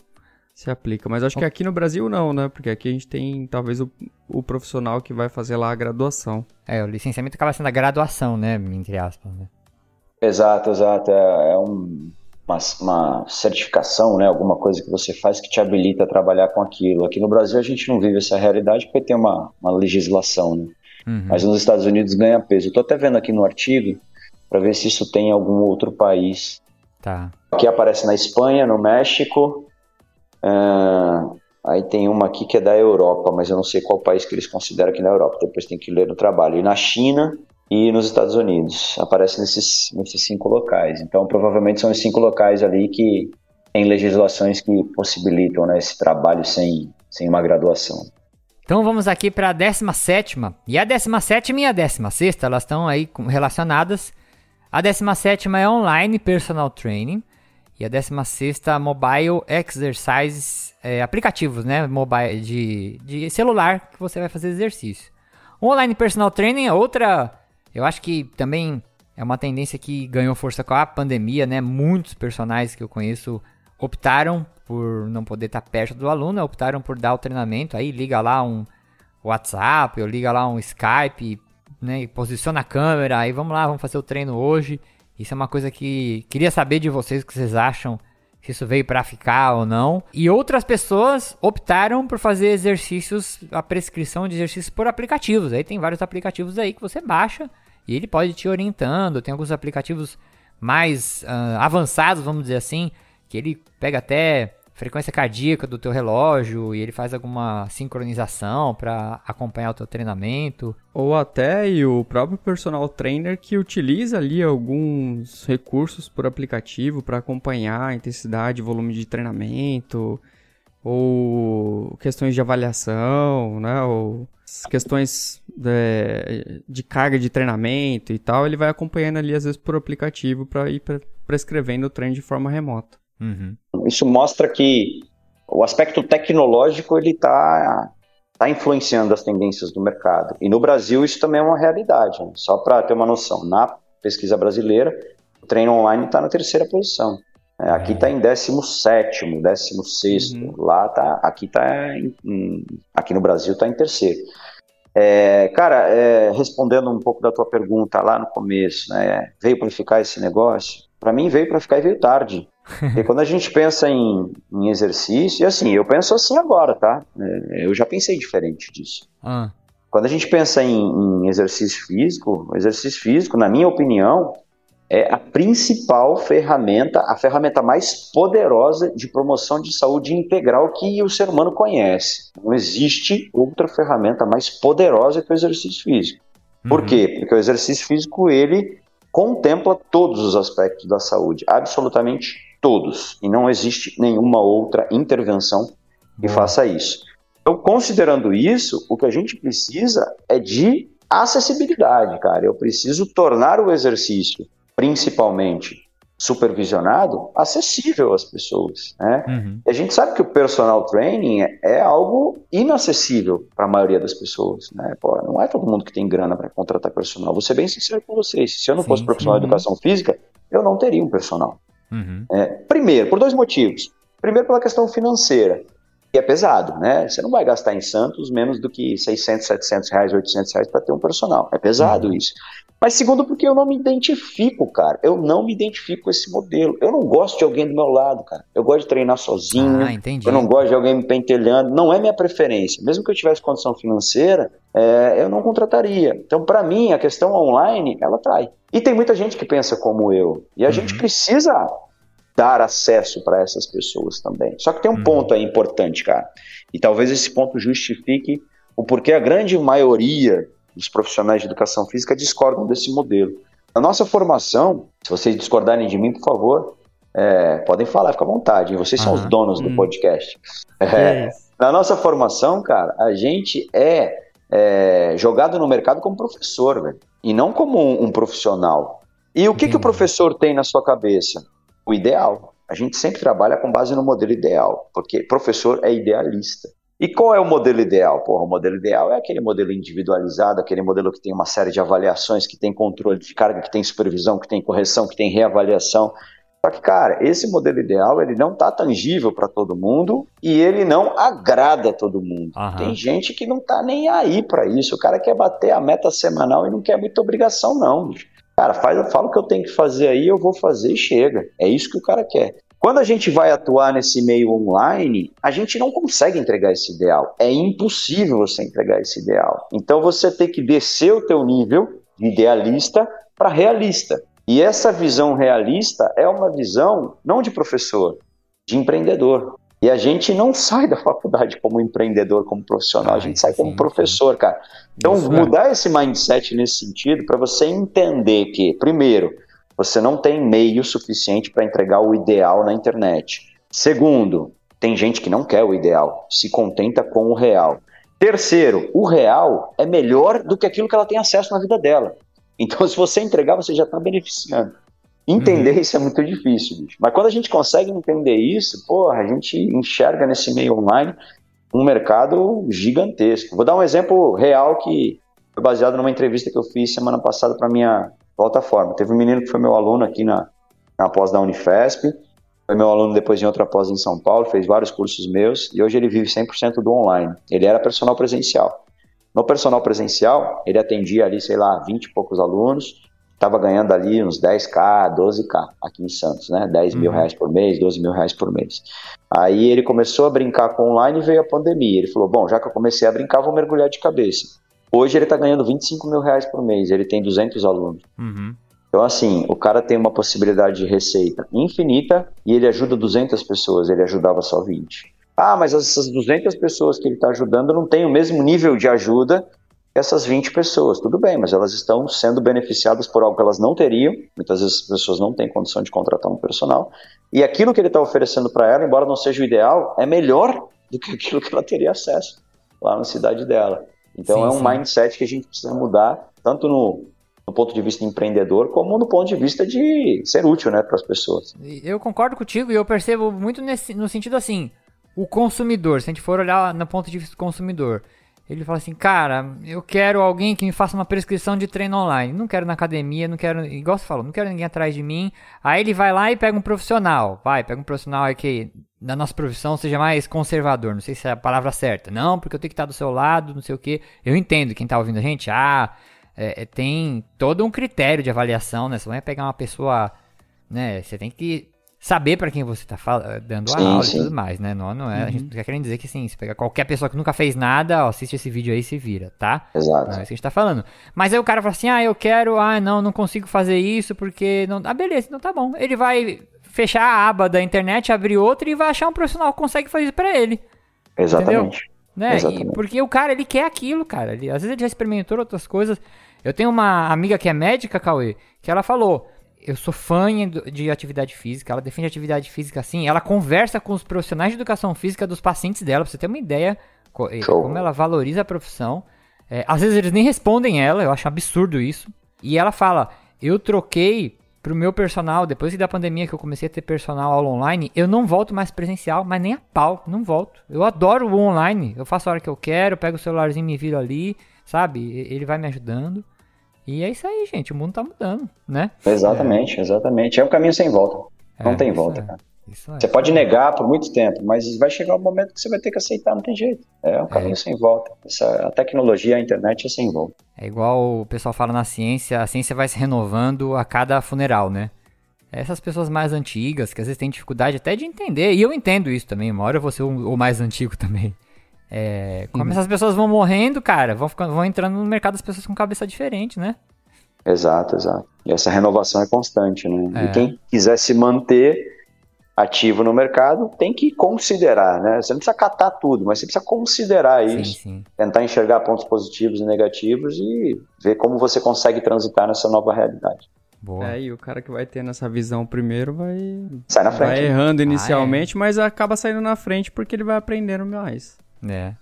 se aplica. Mas acho que aqui no Brasil não, né? Porque aqui a gente tem talvez o, o profissional que vai fazer lá a graduação. É, o licenciamento acaba sendo a graduação, né, entre aspas, né? Exato, exato. É, é um- uma, uma certificação, né? Alguma coisa que você faz que te habilita a trabalhar com aquilo. Aqui no Brasil a gente não vive essa realidade porque tem uma, uma legislação, né? Uhum. Mas nos Estados Unidos ganha peso. Estou até vendo aqui no artigo para ver se isso tem em algum outro país. Tá. Aqui aparece na Espanha, no México. ah, aí tem uma aqui que é da Europa, mas eu não sei qual país que eles consideram aqui na Europa. Depois tem que ler no trabalho. E na China e nos Estados Unidos. Aparece nesses, nesses cinco locais. Então, provavelmente são os cinco locais ali que tem legislações que possibilitam né, esse trabalho sem, sem uma graduação. Então vamos aqui para a 17 E a 17 e a 16 elas estão aí relacionadas. A 17 é online personal training e a 16 mobile exercises, é, aplicativos, né, mobile de, de celular que você vai fazer exercício. O online personal training é outra, eu acho que também é uma tendência que ganhou força com a pandemia, né? Muitos personagens que eu conheço optaram por não poder estar perto do aluno, optaram por dar o treinamento, aí liga lá um WhatsApp, ou liga lá um Skype, né, e posiciona a câmera, aí vamos lá, vamos fazer o treino hoje. Isso é uma coisa que queria saber de vocês o que vocês acham, se isso veio para ficar ou não. E outras pessoas optaram por fazer exercícios, a prescrição de exercícios por aplicativos. Aí tem vários aplicativos aí que você baixa e ele pode te orientando. Tem alguns aplicativos mais ah, avançados, vamos dizer assim, que ele pega até frequência cardíaca do teu relógio e ele faz alguma sincronização para acompanhar o teu treinamento. Ou até o próprio personal trainer que utiliza ali alguns recursos por aplicativo para acompanhar a intensidade, volume de treinamento, ou questões de avaliação, né? Ou questões de, de carga de treinamento e tal, ele vai acompanhando ali às vezes por aplicativo para ir pre- prescrevendo o treino de forma remota. Uhum. Isso mostra que o aspecto tecnológico ele está tá influenciando as tendências do mercado. E no Brasil isso também é uma realidade. Né? Só para ter uma noção, na pesquisa brasileira, o treino online está na terceira posição. É, aqui está em 17, 16, uhum. lá tá, aqui tá em, em, aqui no Brasil está em terceiro. É, cara, é, respondendo um pouco da tua pergunta lá no começo, né, veio para ficar esse negócio? Para mim veio para ficar e veio tarde. E quando a gente pensa em, em, exercício, e assim, eu penso assim agora, tá? É, eu já pensei diferente disso. Ah. Quando a gente pensa em, em exercício físico, exercício físico, na minha opinião, é a principal ferramenta, a ferramenta mais poderosa de promoção de saúde integral que o ser humano conhece. Não existe outra ferramenta mais poderosa que o exercício físico. Por uhum. quê? Porque o exercício físico ele contempla todos os aspectos da saúde, absolutamente todos, e não existe nenhuma outra intervenção que faça isso. Então, considerando isso, o que a gente precisa é de acessibilidade, cara. Eu preciso tornar o exercício principalmente supervisionado, acessível às pessoas. Né? Uhum. A gente sabe que o personal training é, é algo inacessível para a maioria das pessoas. Né? Pô, não é todo mundo que tem grana para contratar personal. Vou ser bem sincero com vocês. Se eu não sim, fosse profissional sim. de educação física, eu não teria um personal. Uhum. É, primeiro, por dois motivos. Primeiro, pela questão financeira, que é pesado. Né? Você não vai gastar em Santos menos do que 600, 700 reais, 800 reais para ter um personal. É pesado uhum. isso. Mas segundo, porque eu não me identifico, cara. Eu não me identifico com esse modelo. Eu não gosto de alguém do meu lado, cara. Eu gosto de treinar sozinho. Ah. Eu não gosto de alguém me pentelhando. Não é minha preferência. Mesmo que eu tivesse condição financeira, é, eu não contrataria. Então, para mim, a questão online, ela trai. E tem muita gente que pensa como eu. E a uhum. gente precisa dar acesso para essas pessoas também. Só que tem um uhum. ponto aí importante, cara. E talvez esse ponto justifique o porquê a grande maioria dos profissionais de educação física discordam desse modelo. Na nossa formação, se vocês discordarem de mim, por favor, é, podem falar, fica à vontade. Vocês são os donos do hum. podcast. <laughs> É, na nossa formação, cara, a gente é, é, jogado no mercado como professor, velho, e não como um, um profissional. E o que, que o professor tem na sua cabeça? O ideal. A gente sempre trabalha com base no modelo ideal, porque professor é idealista. E qual é o modelo ideal? Porra, o modelo ideal é aquele modelo individualizado, aquele modelo que tem uma série de avaliações, que tem controle de carga, que tem supervisão, que tem correção, que tem reavaliação. Só que, cara, esse modelo ideal ele não está tangível para todo mundo e ele não agrada todo mundo. Uhum. Tem gente que não está nem aí para isso. O cara quer bater a meta semanal e não quer muita obrigação, não. Cara, faz, fala o que eu tenho que fazer aí, eu vou fazer e chega. É isso que o cara quer. Quando a gente vai atuar nesse meio online, a gente não consegue entregar esse ideal. É impossível você entregar esse ideal. Então você tem que descer o teu nível de idealista para realista. E essa visão realista é uma visão não de professor, de empreendedor. E a gente não sai da faculdade como empreendedor, como profissional, a gente sai como professor, cara. Então, Isso é. mudar é. esse mindset nesse sentido para você entender que, primeiro, você não tem meio suficiente para entregar o ideal na internet. Segundo, tem gente que não quer o ideal, se contenta com o real. Terceiro, o real é melhor do que aquilo que ela tem acesso na vida dela. Então, se você entregar, você já está beneficiando. Entender uhum. isso é muito difícil, bicho. Mas quando a gente consegue entender isso, porra, a gente enxerga nesse meio online um mercado gigantesco. Vou dar um exemplo real que foi baseado numa entrevista que eu fiz semana passada para minha plataforma. Teve um menino que foi meu aluno aqui na, na pós da Unifesp, foi meu aluno depois em outra pós em São Paulo, fez vários cursos meus e hoje ele vive 100% do online. Ele era personal presencial. No personal presencial, ele atendia ali, sei lá, 20 e poucos alunos, estava ganhando ali uns 10k, 12k aqui em Santos, né? 10 mil uhum. reais por mês, 12 mil reais por mês. Aí ele começou a brincar com online e veio a pandemia. Ele falou: Bom, já que eu comecei a brincar, vou mergulhar de cabeça. Hoje ele está ganhando 25 mil reais por mês, ele tem 200 alunos. Uhum. Então, assim, o cara tem uma possibilidade de receita infinita e ele ajuda 200 pessoas, ele ajudava só 20. Ah, mas essas 200 pessoas que ele está ajudando não têm o mesmo nível de ajuda que essas 20 pessoas. Tudo bem, mas elas estão sendo beneficiadas por algo que elas não teriam. Muitas vezes as pessoas não têm condição de contratar um personal. E aquilo que ele está oferecendo para ela, embora não seja o ideal, é melhor <laughs> do que aquilo que ela teria acesso lá na cidade dela. Então sim, é um sim. mindset que a gente precisa mudar, tanto no, no ponto de vista empreendedor, como no ponto de vista de ser útil, né, para as pessoas. Eu concordo contigo e eu percebo muito nesse, no sentido assim, o consumidor, se a gente for olhar no ponto de vista do consumidor, ele fala assim, cara, eu quero alguém que me faça uma prescrição de treino online. Não quero na academia, não quero, igual você falou, não quero ninguém atrás de mim. Aí ele vai lá e pega um profissional. Vai, pega um profissional que na nossa profissão seja mais conservador. Não sei se é a palavra certa. Não, porque eu tenho que estar do seu lado, não sei o que. Eu entendo quem está ouvindo a gente, ah, é, é, tem todo um critério de avaliação, né? Você vai pegar uma pessoa, né? Você tem que saber para quem você está dando a aula sim. e tudo mais, né? Não, não é, uhum. A gente não quer querendo dizer que sim, se pegar qualquer pessoa que nunca fez nada, ó, assiste esse vídeo aí e se vira, tá? Exato. Não é isso que a gente tá falando. Mas aí o cara fala assim, ah, eu quero, ah, não, não consigo fazer isso porque não... Ah, beleza, então tá bom. Ele vai fechar a aba da internet, abrir outra e vai achar um profissional que consegue fazer isso pra ele. Exatamente. Entendeu? Né? Exatamente. E porque o cara, ele quer aquilo, cara. Ele, às vezes ele já experimentou outras coisas. Eu tenho uma amiga que é médica, Cauê, que ela falou eu sou fã de atividade física, ela defende atividade física assim, ela conversa com os profissionais de educação física dos pacientes dela, pra você ter uma ideia Show. como ela valoriza a profissão. É, às vezes eles nem respondem ela, eu acho absurdo isso. E ela fala: Eu troquei pro meu personal, depois da pandemia que eu comecei a ter personal aula online, eu não volto mais presencial, mas nem a pau, não volto. Eu adoro o online, eu faço a hora que eu quero, pego o celularzinho e me viro ali, sabe? Ele vai me ajudando. E é isso aí, gente. O mundo tá mudando, né? Exatamente, é. exatamente. É um caminho sem volta. Não é, tem volta, é. cara. Você pode negar por muito tempo, mas vai chegar o um momento que você vai ter que aceitar, não tem jeito. É um caminho é. sem volta. Essa, a tecnologia, a internet é sem volta. É igual o pessoal fala na ciência, a ciência vai se renovando a cada funeral, né? Essas pessoas mais antigas, que às vezes têm dificuldade até de entender, e eu entendo isso também, uma hora eu vou ser o, o mais antigo <laughs> também. É, como uhum. essas pessoas vão morrendo, cara, vão, ficando, vão entrando no mercado das pessoas com cabeça diferente, né? Exato, exato. E essa renovação é constante, né? É. E quem quiser se manter ativo no mercado tem que considerar, né? Você não precisa catar tudo, mas você precisa considerar sim, isso, sim. tentar enxergar pontos positivos e negativos e ver como você consegue transitar nessa nova realidade. Boa. É, e o cara que vai tendo essa visão primeiro vai. Sai na frente. Vai errando inicialmente, ah, é. mas acaba saindo na frente porque ele vai aprendendo mais. É.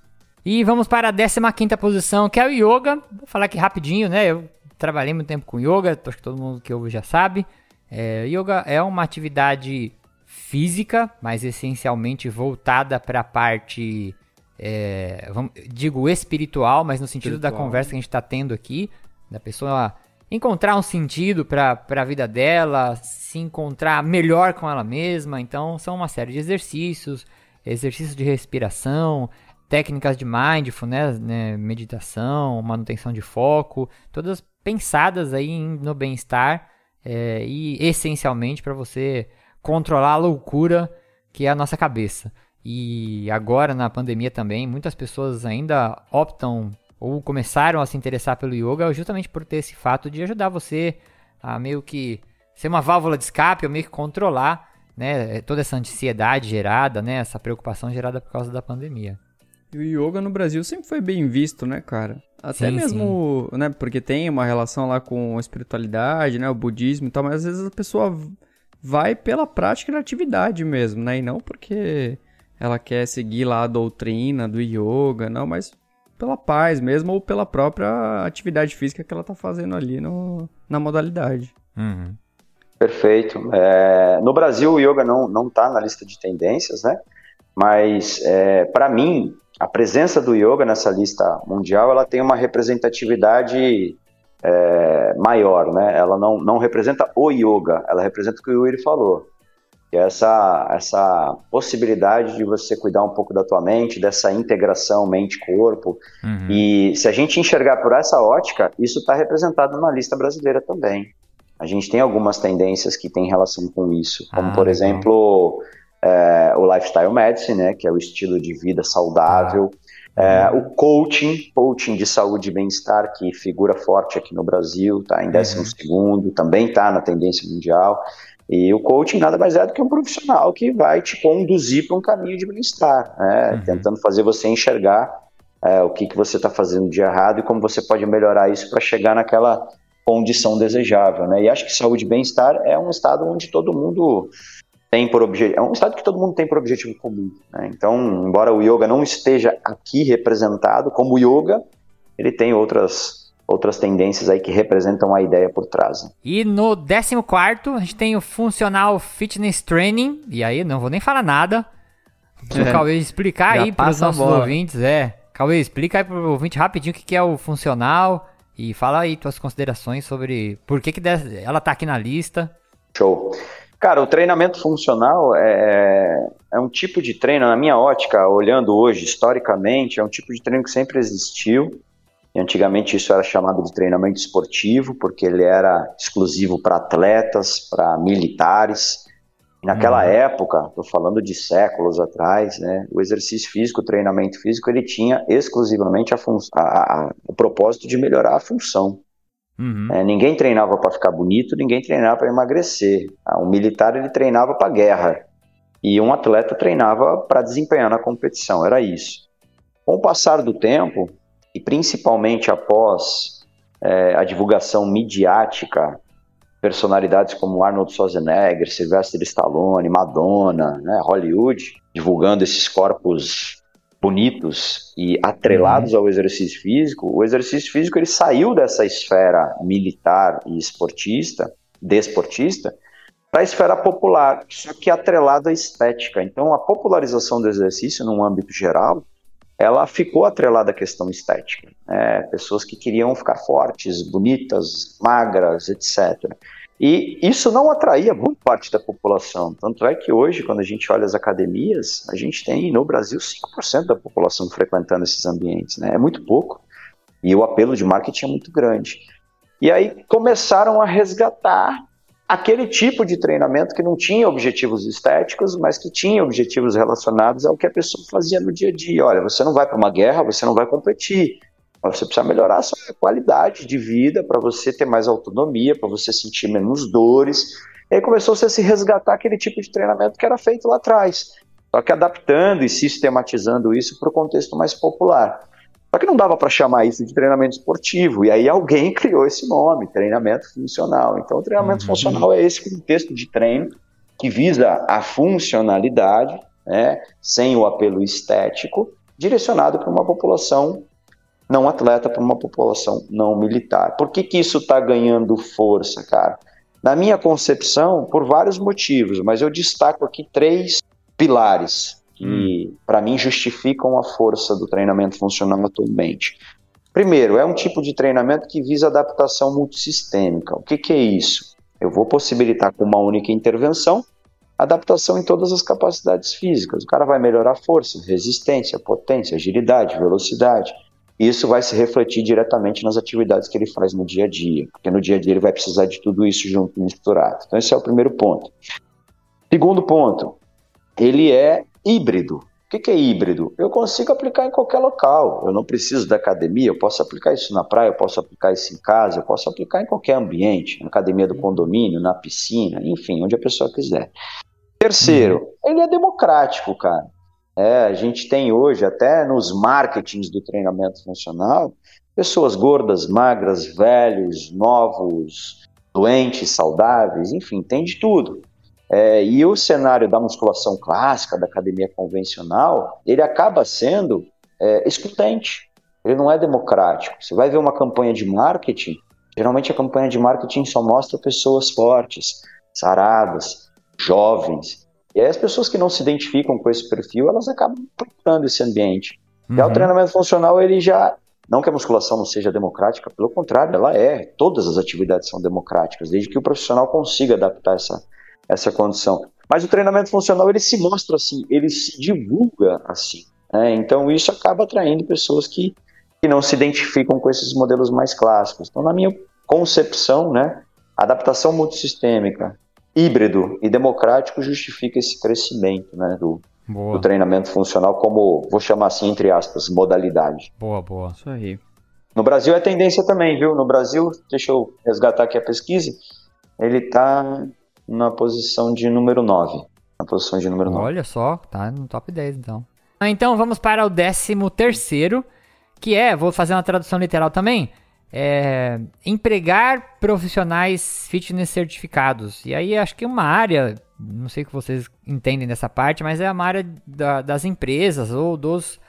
E vamos para a 15 posição, que é o yoga. Vou falar aqui rapidinho, né? Eu trabalhei muito tempo com yoga, acho que todo mundo que ouve já sabe. É, yoga é uma atividade física, mas essencialmente voltada para a parte, é, vamos, digo espiritual, mas no sentido espiritual. da conversa que a gente está tendo aqui, da pessoa encontrar um sentido para a vida dela, se encontrar melhor com ela mesma. Então, são uma série de exercícios, exercícios de respiração, técnicas de mindfulness, né, meditação, manutenção de foco, todas pensadas aí no bem-estar é, e essencialmente para você controlar a loucura que é a nossa cabeça. E agora na pandemia também, muitas pessoas ainda optam ou começaram a se interessar pelo yoga justamente por ter esse fato de ajudar você a meio que ser uma válvula de escape ou meio que controlar né, toda essa ansiedade gerada, né, essa preocupação gerada por causa da pandemia. E o yoga no Brasil sempre foi bem visto, né, cara? Até sim, mesmo, sim. né, porque tem uma relação lá com a espiritualidade, né, o budismo e tal, mas às vezes a pessoa vai pela prática da atividade mesmo, né, e não porque ela quer seguir lá a doutrina do yoga, não, mas pela paz mesmo ou pela própria atividade física que ela tá fazendo ali no, na modalidade. Uhum. Perfeito. É, no Brasil, o yoga não não está na lista de tendências, né? Mas é, para mim, a presença do yoga nessa lista mundial, ela tem uma representatividade é, maior, né? Ela não, não representa o yoga, ela representa o que o Yuri falou. Que é essa, essa possibilidade de você cuidar um pouco da tua mente, dessa integração mente-corpo. Uhum. E se a gente enxergar por essa ótica, isso está representado na lista brasileira também. A gente tem algumas tendências que têm relação com isso, como ah, por exemplo é, o lifestyle medicine, né, que é o estilo de vida saudável, ah. é, o coaching, coaching de saúde e bem-estar, que figura forte aqui no Brasil, tá em 12 uhum. segundo, também está na tendência mundial. E o coaching nada mais é do que um profissional que vai te conduzir para um caminho de bem-estar, né? uhum. tentando fazer você enxergar é, o que, que você está fazendo de errado e como você pode melhorar isso para chegar naquela condição desejável, né? E acho que saúde e bem-estar é um estado onde todo mundo tem por objetivo, é um estado que todo mundo tem por objetivo comum, né? Então, embora o yoga não esteja aqui representado como yoga, ele tem outras outras tendências aí que representam a ideia por trás. Né? E no 14 a gente tem o Funcional Fitness Training, e aí não vou nem falar nada, o é. Cauê explicar Já aí para os nossos ouvintes, é. Cauê, explica aí para o ouvinte rapidinho o que, que é o Funcional e fala aí tuas considerações sobre por que, que ela tá aqui na lista. Show. Cara, o treinamento funcional é, é um tipo de treino, na minha ótica, olhando hoje historicamente, é um tipo de treino que sempre existiu. E antigamente isso era chamado de treinamento esportivo, porque ele era exclusivo para atletas, para militares. E naquela uhum. época, estou falando de séculos atrás, né, o exercício físico, o treinamento físico, ele tinha exclusivamente a, a, a, o propósito de melhorar a função. Uhum. É, ninguém treinava para ficar bonito, ninguém treinava para emagrecer. Ah, um militar ele treinava para guerra e um atleta treinava para desempenhar na competição. Era isso. Com o passar do tempo e principalmente após é, a divulgação midiática, personalidades como Arnold Schwarzenegger, Sylvester Stallone, Madonna, né, Hollywood, divulgando esses corpos bonitos e atrelados uhum. ao exercício físico, o exercício físico ele saiu dessa esfera militar e esportista, desportista, para a esfera popular, só que atrelado à estética. Então, a popularização do exercício, num âmbito geral, ela ficou atrelada à questão estética. Né? Pessoas que queriam ficar fortes, bonitas, magras, etc. E isso não atraía boa parte da população. Tanto é que hoje, quando a gente olha as academias, a gente tem no Brasil 5% da população frequentando esses ambientes. Né? É muito pouco. E o apelo de marketing é muito grande. E aí começaram a resgatar aquele tipo de treinamento que não tinha objetivos estéticos, mas que tinha objetivos relacionados ao que a pessoa fazia no dia a dia. Olha, você não vai para uma guerra, você não vai competir, você precisa melhorar a sua qualidade de vida para você ter mais autonomia, para você sentir menos dores. E aí começou -se a se resgatar aquele tipo de treinamento que era feito lá atrás, só que adaptando e sistematizando isso para o contexto mais popular. Só que não dava para chamar isso de treinamento esportivo, e aí alguém <laughs> criou esse nome, treinamento funcional. Então, o treinamento uhum. funcional é esse contexto de treino que visa a funcionalidade, né, sem o apelo estético, direcionado para uma população não atleta para uma população não militar. Por que, que isso está ganhando força, cara? Na minha concepção, por vários motivos, mas eu destaco aqui três pilares que, hum. para mim, justificam a força do treinamento funcional atualmente. Primeiro, é um tipo de treinamento que visa adaptação multissistêmica. O que, que é isso? Eu vou possibilitar com uma única intervenção adaptação em todas as capacidades físicas. O cara vai melhorar a força, resistência, potência, agilidade, velocidade isso vai se refletir diretamente nas atividades que ele faz no dia a dia, porque no dia a dia ele vai precisar de tudo isso junto, misturado. Então, esse é o primeiro ponto. Segundo ponto, ele é híbrido. O que é híbrido? Eu consigo aplicar em qualquer local. Eu não preciso da academia, eu posso aplicar isso na praia, eu posso aplicar isso em casa, eu posso aplicar em qualquer ambiente, na academia do condomínio, na piscina, enfim, onde a pessoa quiser. Terceiro, ele é democrático, cara. É, a gente tem hoje, até nos marketings do treinamento funcional, pessoas gordas, magras, velhos, novos, doentes, saudáveis, enfim, tem de tudo. É, e o cenário da musculação clássica, da academia convencional, ele acaba sendo é. Ele não é democrático. Você vai ver uma campanha de marketing, geralmente a campanha de marketing só mostra pessoas fortes, saradas, jovens, e aí as pessoas que não se identificam com esse perfil, elas acabam procurando esse ambiente. Uhum. E o treinamento funcional, ele já. Não que a musculação não seja democrática, pelo contrário, ela é. Todas as atividades são democráticas, desde que o profissional consiga adaptar essa, essa condição. Mas o treinamento funcional, ele se mostra assim, ele se divulga assim. Né? Então isso acaba atraindo pessoas que, que não se identificam com esses modelos mais clássicos. Então, na minha concepção, né, adaptação multissistêmica, híbrido e democrático justifica esse crescimento né, do, do, treinamento funcional como, vou chamar assim, entre aspas, modalidade. Boa, boa. Isso aí. No Brasil é tendência também, viu? No Brasil, deixa eu resgatar aqui a pesquisa, ele está na posição de número 9. Na posição de número 9. Olha só, tá no top 10 então. Então vamos para o décimo terceiro, que é, vou fazer uma tradução literal também, é, empregar profissionais fitness certificados. E aí acho que uma área, não sei o que vocês entendem dessa parte, mas é uma área da, das empresas ou dos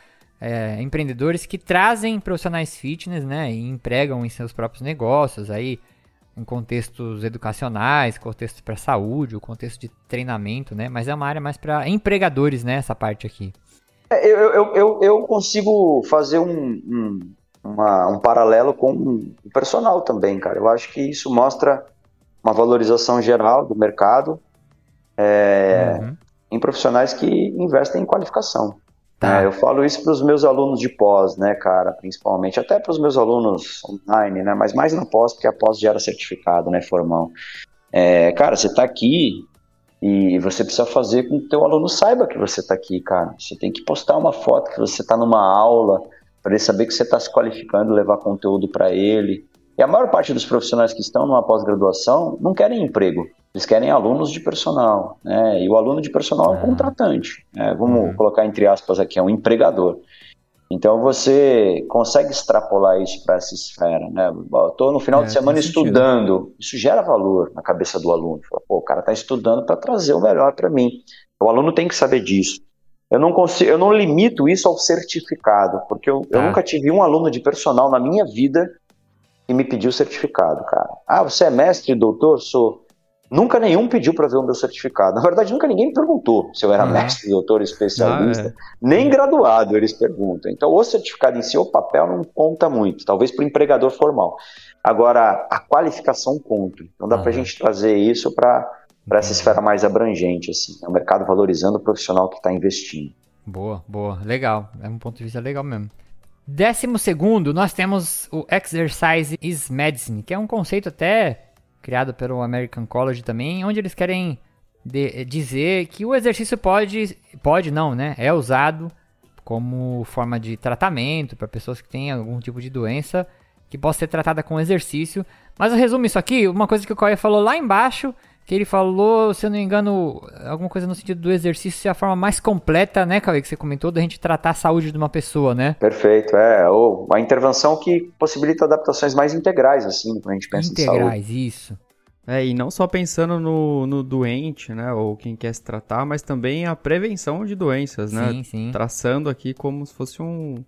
é, empreendedores que trazem profissionais fitness, né, e empregam em seus próprios negócios, aí em contextos educacionais, contextos para saúde, o contexto de treinamento, né, mas é uma área mais para empregadores, né, essa parte aqui. É, eu, eu, eu, eu, consigo fazer um, um, uma, um paralelo com o personal também, cara. Eu acho que isso mostra uma valorização geral do mercado é, uhum. em profissionais que investem em qualificação. Tá. É, eu falo isso para os meus alunos de pós, né, cara, principalmente, até para os meus alunos online, né, mas mais na pós, porque a pós gera certificado, né, formal. É, cara, você está aqui e você precisa fazer com que o teu aluno saiba que você está aqui, cara. Você tem que postar uma foto que você está numa aula, para ele saber que você está se qualificando, levar conteúdo para ele. E a maior parte dos profissionais que estão numa pós-graduação não querem emprego. Eles querem alunos de personal, né? E o aluno de personal é um ah. contratante. Né? Vamos uhum. colocar entre aspas aqui, é um empregador. Então você consegue extrapolar isso para essa esfera, né? Estou no final é, de semana estudando, sentido. isso gera valor na cabeça do aluno. Pô, o cara está estudando para trazer o melhor para mim. O aluno tem que saber disso. Eu não consigo, eu não limito isso ao certificado, porque eu, eu tá. nunca tive um aluno de personal na minha vida que me pediu certificado, cara. Ah, você é mestre, doutor? Sou. Nunca nenhum pediu para ver o meu certificado. Na verdade, nunca ninguém perguntou se eu era uhum. mestre, doutor, especialista. Ah, é. Nem graduado eles perguntam. Então, o certificado em si, o papel não conta muito, talvez para o empregador formal. Agora, a qualificação conta. Então, dá uhum. para a gente trazer isso para essa esfera mais abrangente. Assim. É o mercado valorizando o profissional que está investindo. Boa, boa. Legal. É um ponto de vista legal mesmo. Décimo segundo, nós temos o Exercise is Medicine, que é um conceito até criado pelo American College também, onde eles querem de, dizer que o exercício pode, pode não, né? É usado como forma de tratamento para pessoas que têm algum tipo de doença que possa ser tratada com exercício. Mas eu resumo isso aqui, uma coisa que o Coia falou lá embaixo que ele falou, se eu não me engano, alguma coisa no sentido do exercício ser a forma mais completa, né, Cauê, que você comentou, da gente tratar a saúde de uma pessoa, né? Perfeito, é, ou a intervenção que possibilita adaptações mais integrais, assim, quando a gente pensa integrais, em saúde. Integrais, isso. É, e não só pensando no, no doente, né, ou quem quer se tratar, mas também a prevenção de doenças, né? Sim, sim. Traçando aqui como se fosse um,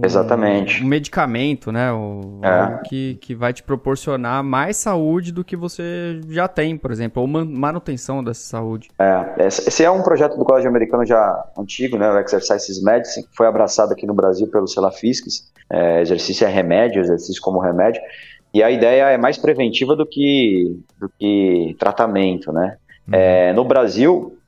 Exatamente. Um medicamento, né? O, é. Que, que vai te proporcionar mais saúde do que você já tem, por exemplo, ou manutenção dessa saúde. É, esse é um projeto do Colégio Americano já antigo, né? O Exercises Medicine, que foi abraçado aqui no Brasil pelo Celafisques. É, exercício é remédio, exercício como remédio. E a ideia é mais preventiva do que, do que tratamento, né? Uhum. É, no Brasil,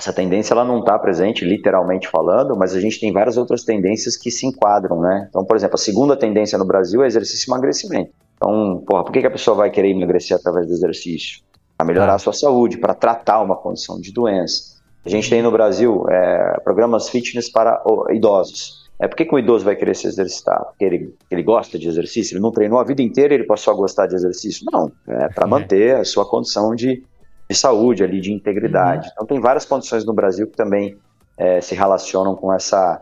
essa tendência ela não está presente literalmente falando, mas a gente tem várias outras tendências que se enquadram, né? Então, por exemplo, a segunda tendência no Brasil é exercício e emagrecimento. Então, porra, por que, que a pessoa vai querer emagrecer através do exercício? Para melhorar a sua saúde, para tratar uma condição de doença. A gente tem no Brasil é, programas fitness para idosos. É, por que, que o idoso vai querer se exercitar? Porque ele, ele gosta de exercício? Ele não treinou a vida inteira e ele passou a gostar de exercício? Não, é para é. manter a sua condição de, de saúde, ali, de integridade. Uhum. Então tem várias condições no Brasil que também é, se relacionam com essa,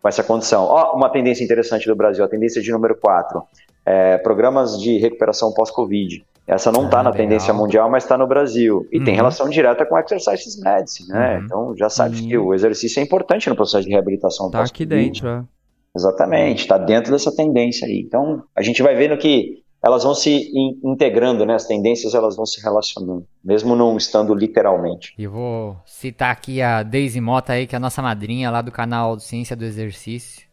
com essa condição. Ó, uma tendência interessante do Brasil, a tendência de número 4, é, programas de recuperação pós-Covid. Essa não está ah, na tendência mundial, mas está no Brasil. E uhum. tem relação direta com Exercises Medicine, né? Uhum. Então já sabe uhum. que o exercício é importante no processo de reabilitação Está aqui dentro, é. Exatamente, está dentro dessa tendência aí. Então a gente vai vendo que elas vão se in integrando, né? As tendências elas vão se relacionando, mesmo não estando literalmente. E vou citar aqui a Daisy Mota aí, que é a nossa madrinha lá do canal Ciência do Exercício,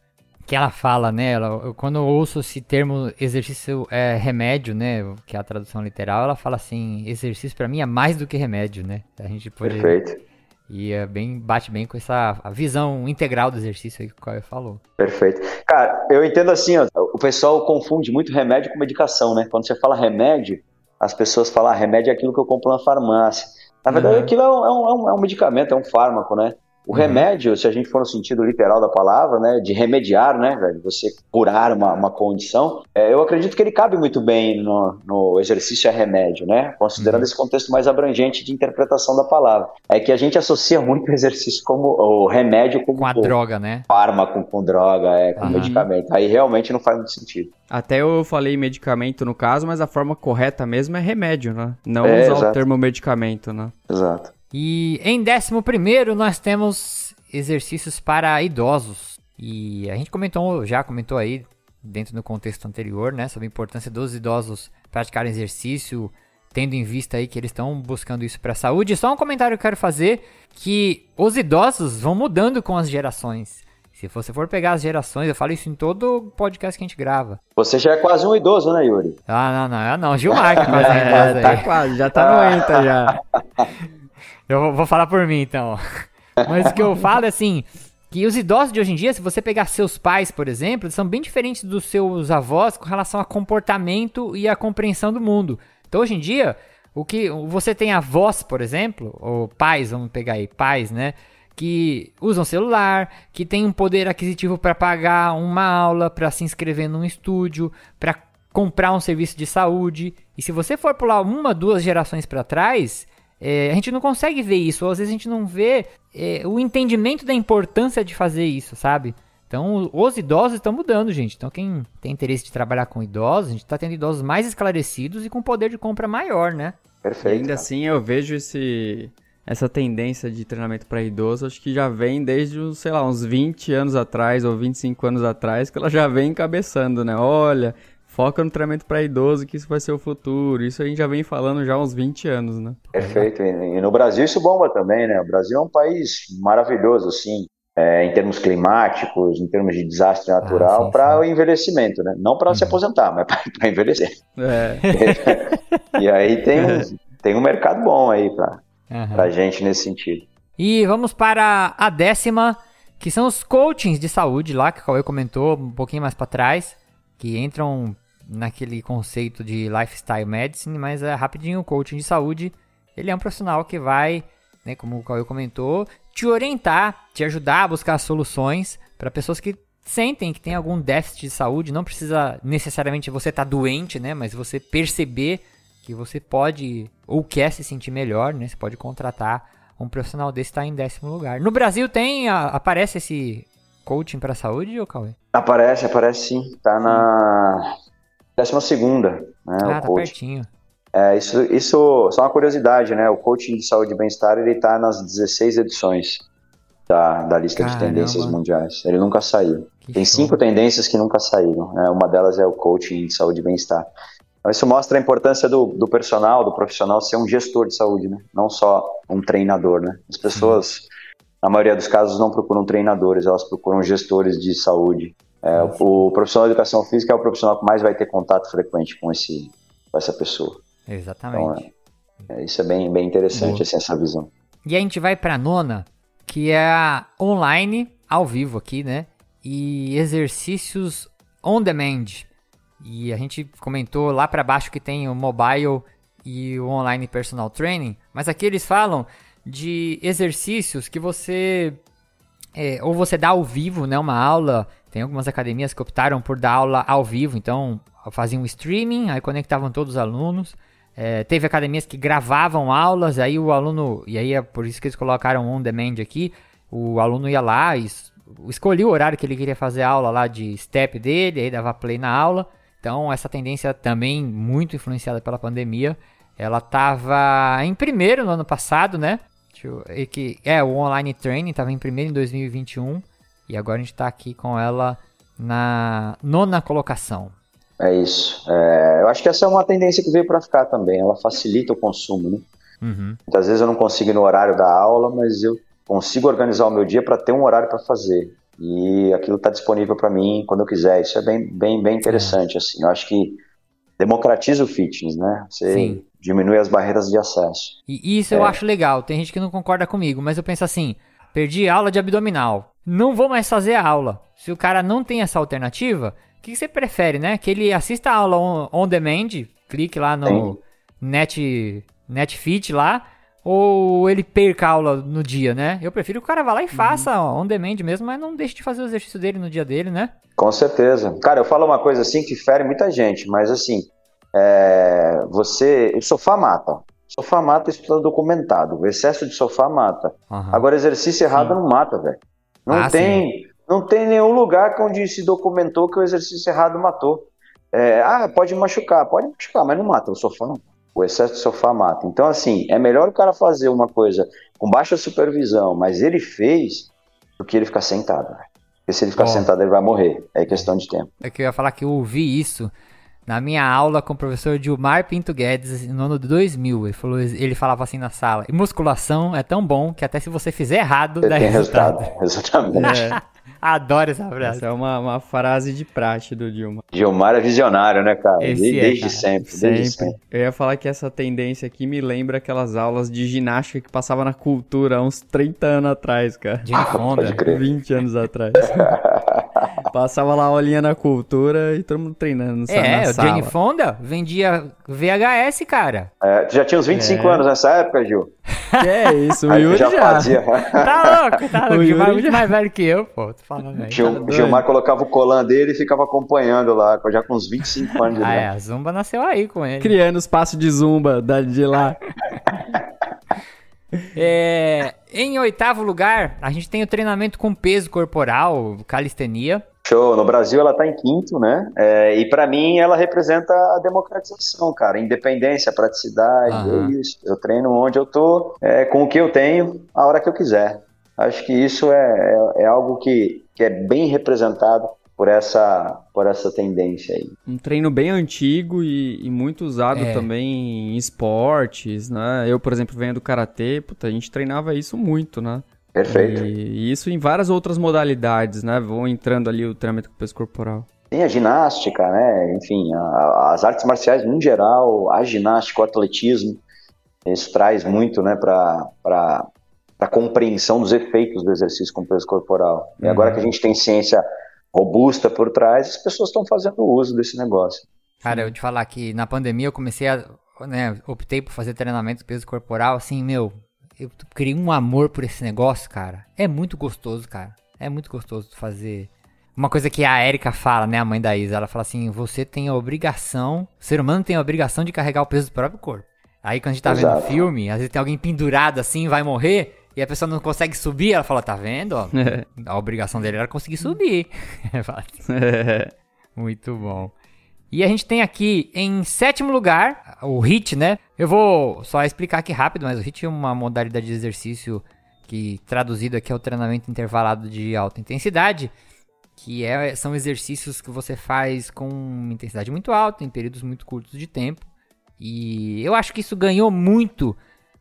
que ela fala, né? Ela, eu, quando eu ouço esse termo exercício é remédio, né? Que é a tradução literal, ela fala assim, exercício para mim é mais do que remédio, né? A gente pode Perfeito e é bem, bate bem com essa visão integral do exercício aí que o Caio falou. Perfeito. Cara, eu entendo assim, ó, o pessoal confunde muito remédio com medicação, né? Quando você fala remédio, as pessoas falam, ah, remédio é aquilo que eu compro na farmácia. Na verdade, uhum. aquilo é um, é, um, é um medicamento, é um fármaco, né? O uhum. remédio, se a gente for no sentido literal da palavra, né, de remediar, né, velho, você curar uma, uma condição, é, eu acredito que ele cabe muito bem no, no exercício a remédio, né, considerando uhum. esse contexto mais abrangente de interpretação da palavra. É que a gente associa muito <laughs> o exercício como o remédio como com a droga, né? Fármaco com droga, é, com uhum. medicamento. Aí realmente não faz muito sentido. Até eu falei medicamento no caso, mas a forma correta mesmo é remédio, né? Não é, usar exato. o termo medicamento, né? Exato. E em décimo primeiro nós temos exercícios para idosos. E a gente comentou, já comentou aí, dentro do contexto anterior, né, sobre a importância dos idosos praticarem exercício, tendo em vista aí que eles estão buscando isso para a saúde. Só um comentário que eu quero fazer, que os idosos vão mudando com as gerações. Se você for pegar as gerações, eu falo isso em todo podcast que a gente grava. Você já é quase um idoso, né, Yuri? Ah, não, não, eu não. Gilmar que quase <laughs> é, é, tá quase, já tá no <laughs> enta já. Eu vou falar por mim, então. <laughs> Mas o que eu falo é assim, que os idosos de hoje em dia, se você pegar seus pais, por exemplo, são bem diferentes dos seus avós com relação a comportamento e a compreensão do mundo. Então, hoje em dia, o que você tem avós, por exemplo, ou pais, vamos pegar aí, pais, né? Que usam celular, que tem um poder aquisitivo para pagar uma aula, para se inscrever num estúdio, para comprar um serviço de saúde. E se você for pular uma, duas gerações para trás, é, a gente não consegue ver isso, ou às vezes a gente não vê é, o entendimento da importância de fazer isso, sabe? Então, os idosos estão mudando, gente. Então, quem tem interesse de trabalhar com idosos, a gente está tendo idosos mais esclarecidos e com poder de compra maior, né? Perfeito. E ainda assim, eu vejo esse, essa tendência de treinamento para idoso, acho que já vem desde, sei lá, uns 20 anos atrás ou 25 anos atrás, que ela já vem encabeçando, né? Olha, foca no treinamento para idoso, que isso vai ser o futuro. Isso a gente já vem falando já há uns 20 anos, né? Perfeito. E no Brasil isso bomba também, né? O Brasil é um país maravilhoso, assim, é, em termos climáticos, em termos de desastre natural, ah, para o envelhecimento, né? Não para uhum. se aposentar, mas para envelhecer. É. <laughs> e aí tem, <laughs> tem um mercado bom aí para uhum. a gente nesse sentido. E vamos para a décima, que são os coachings de saúde lá, que o Cauê comentou um pouquinho mais para trás, que entram naquele conceito de lifestyle medicine, mas é rapidinho, o coaching de saúde, ele é um profissional que vai, né, como o Cauê comentou, te orientar, te ajudar a buscar soluções para pessoas que sentem que tem algum déficit de saúde, não precisa necessariamente você estar tá doente, né, mas você perceber que você pode ou quer se sentir melhor, né, você pode contratar um profissional desse está em décimo lugar. No Brasil tem, a, aparece esse coaching para saúde, ou Cauê? Aparece, aparece sim. Tá na décima segunda, né? Ah, tá coaching. pertinho. É, isso, isso só uma curiosidade, né? O coaching de saúde e bem-estar ele está nas 16 edições da, da lista Caramba. de tendências mundiais. Ele nunca saiu. Que Tem show. cinco tendências que nunca saíram. Né? Uma delas é o coaching de saúde e bem-estar. Então, isso mostra a importância do, do personal, do profissional ser um gestor de saúde, né? Não só um treinador, né? As pessoas, na maioria dos casos, não procuram treinadores, elas procuram gestores de saúde. É, o, profissional de educação física é o profissional que mais vai ter contato frequente com, esse, com essa pessoa. Exatamente. Então, é, é, isso é bem, bem interessante, assim, essa visão. E a gente vai para a nona, que é a online, ao vivo aqui, né? E exercícios on demand. E a gente comentou lá para baixo que tem o mobile e o online personal training, mas aqui eles falam de exercícios que você é, ou você dá ao vivo, né, uma aula. Tem algumas academias que optaram por dar aula ao vivo, então faziam um streaming, aí conectavam todos os alunos. É, teve academias que gravavam aulas, aí o aluno, e aí é por isso que eles colocaram on demand aqui, o aluno ia lá e escolhia o horário que ele queria fazer a aula lá de step dele, aí dava play na aula. Então essa tendência também muito influenciada pela pandemia, ela estava em primeiro no ano passado, né? Que, é, o online training estava em primeiro em 2021 e agora a gente está aqui com ela na nona colocação. É isso. É, eu acho que essa é uma tendência que veio para ficar também. Ela facilita o consumo, né? Uhum. Muitas vezes eu não consigo ir no horário da aula, mas eu consigo organizar o meu dia para ter um horário para fazer. E aquilo está disponível para mim quando eu quiser. Isso é bem, bem, bem interessante. Assim, eu acho que democratiza o fitness, né? Você Sim. Diminui as barreiras de acesso. E isso é. eu acho legal. Tem gente que não concorda comigo, mas eu penso assim: perdi aula de abdominal, não vou mais fazer a aula. Se o cara não tem essa alternativa, que você prefere, né? Que ele assista a aula on, on demand, clique lá no net, Netfit lá, ou ele perca a aula no dia, né? Eu prefiro que o cara vá lá e uhum. faça uhum. on demand mesmo, mas não deixe de fazer o exercício dele no dia dele, né? Com certeza. Cara, eu falo uma coisa assim que fere muita gente, mas assim, é, você. O sofá mata. Sofá mata, isso está documentado. O excesso de sofá mata. Uhum. Agora, exercício errado Sim. não mata, velho. Não ah, tem. Sim. Não tem nenhum lugar onde se documentou que o exercício errado matou. É, ah, pode machucar, pode machucar, mas não mata o sofá, não. O excesso de sofá mata. Então, assim, é melhor o cara fazer uma coisa com baixa supervisão, mas ele fez, do que ele ficar sentado. Porque se ele ficar Ó. sentado, ele vai morrer. É questão de tempo. É que eu ia falar que eu ouvi isso na minha aula com o professor Dilmar Pinto Guedes no ano de 2000. Ele, falou, ele falava assim na sala: musculação é tão bom que até se você fizer errado, Você dá tem resultado. resultado. <laughs> Exatamente. <laughs> Adoro essa frase. Essa é uma, uma frase de praxe do Dilma. Gilmar é visionário, né, cara? Esse desde é, desde cara. sempre. Desde Sempre. sempre. Eu ia falar que essa tendência aqui me lembra aquelas aulas de ginástica que passava na cultura há uns 30 anos atrás, cara. Pode crer. 20 anos atrás. <laughs> <laughs> Passava lá a aulinha na cultura e todo mundo treinando na É, na o sala. Jane Fonda vendia VHS, cara. É, tu já tinha uns 25 É. anos nessa época, Gil? Que é isso, o Aí tu Yuri já, já. fazia. Tá louco, tá <laughs> O louco. O Gilmar é muito já- mais velho que eu, pô. Tô falando aí. Gil- doido. Gilmar colocava o colan dele e ficava acompanhando lá, já com uns 25 anos de Ah, é, idade. a Zumba nasceu aí com ele. Criando os passos de zumba da- de lá. <laughs> É, em oitavo lugar, a gente tem o treinamento com peso corporal, calistenia. Show. No Brasil ela tá em quinto, né? É, e pra mim ela representa a democratização, cara. Independência, praticidade, Aham. é isso. Eu treino onde eu tô, é, com o que eu tenho, a hora que eu quiser. Acho que isso é, é, é algo que, que é bem representado por essa, por essa tendência aí. Um treino bem antigo e, e muito usado É. também em esportes, né? Eu, por exemplo, venho do karatê, puta, a gente treinava isso muito, né? Perfeito. E, e isso em várias outras modalidades, né? Vão entrando ali o treinamento com peso corporal. Tem a ginástica, né? Enfim, a- as artes marciais no geral, a ginástica, o atletismo, isso traz muito, né, para para a compreensão dos efeitos do exercício com peso corporal. E agora que a gente tem ciência robusta por trás, as pessoas estão fazendo uso desse negócio. Cara, eu te falar que na pandemia eu comecei a, né, optei por fazer treinamento de peso corporal, assim, meu, eu criei um amor por esse negócio, cara. É muito gostoso, cara. É muito gostoso fazer. Uma coisa que a Erika fala, né, a mãe da Isa, ela fala assim: você tem a obrigação, o ser humano tem a obrigação de carregar o peso do próprio corpo. Aí quando a gente tá vendo Exato. filme, às vezes tem alguém pendurado assim, vai morrer, e a pessoa não consegue subir, ela fala: tá vendo? ó? <laughs> A obrigação dele era conseguir subir. <laughs> Assim, <laughs> muito bom. E a gente tem aqui em sétimo lugar o HIT, né? Eu vou só explicar aqui rápido, mas o HIT é uma modalidade de exercício que traduzido aqui é o treinamento intervalado de alta intensidade, que é, são exercícios que você faz com intensidade muito alta em períodos muito curtos de tempo. E eu acho que isso ganhou muito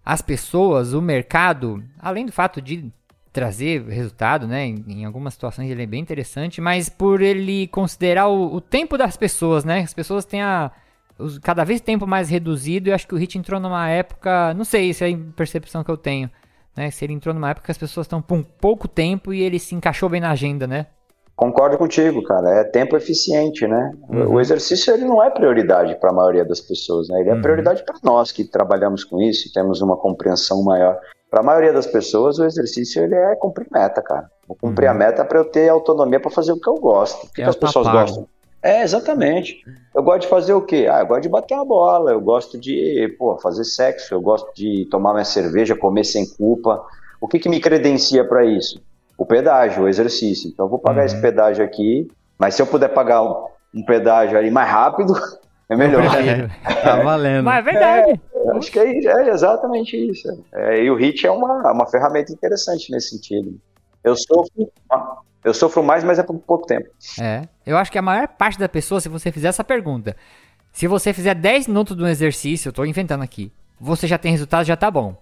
as pessoas, o mercado, além do fato de trazer resultado, né? Em, algumas situações ele é bem interessante, mas por ele considerar o, o tempo das pessoas, né? As pessoas têm a, os- cada vez tempo mais reduzido eu acho que o HIT entrou numa época, não sei se é a percepção que eu tenho, né? Se ele entrou numa época que as pessoas estão com pouco tempo e ele se encaixou bem na agenda, né? Concordo contigo, cara. É tempo eficiente, né? Uhum. O exercício ele não é prioridade para a maioria das pessoas, né? Ele é Uhum. prioridade para nós que trabalhamos com isso, e temos uma compreensão maior. Para a maioria das pessoas, o exercício ele é cumprir meta, cara. Vou cumprir a meta para eu ter autonomia para fazer o que eu gosto. O que, É que as pessoas papago. gostam? É, exatamente. Eu gosto de fazer o quê? Ah, eu gosto de bater uma bola, eu gosto de, pô, fazer sexo, eu gosto de tomar minha cerveja, comer sem culpa. O que, que me credencia para isso? O pedágio, o exercício. Então eu vou pagar Uhum. esse pedágio aqui, mas se eu puder pagar um, um pedágio ali mais rápido, <laughs> é melhor. <laughs> Tá valendo. Mas é verdade. Eu Acho que é, isso, é exatamente isso. É, e o HIT é uma, uma ferramenta interessante nesse sentido. Eu sofro, eu sofro mais, mas é por pouco tempo. É. Eu acho que a maior parte da pessoa, se você fizer essa pergunta, se você fizer 10 minutos de um exercício, eu tô inventando aqui, você já tem resultado, já tá bom.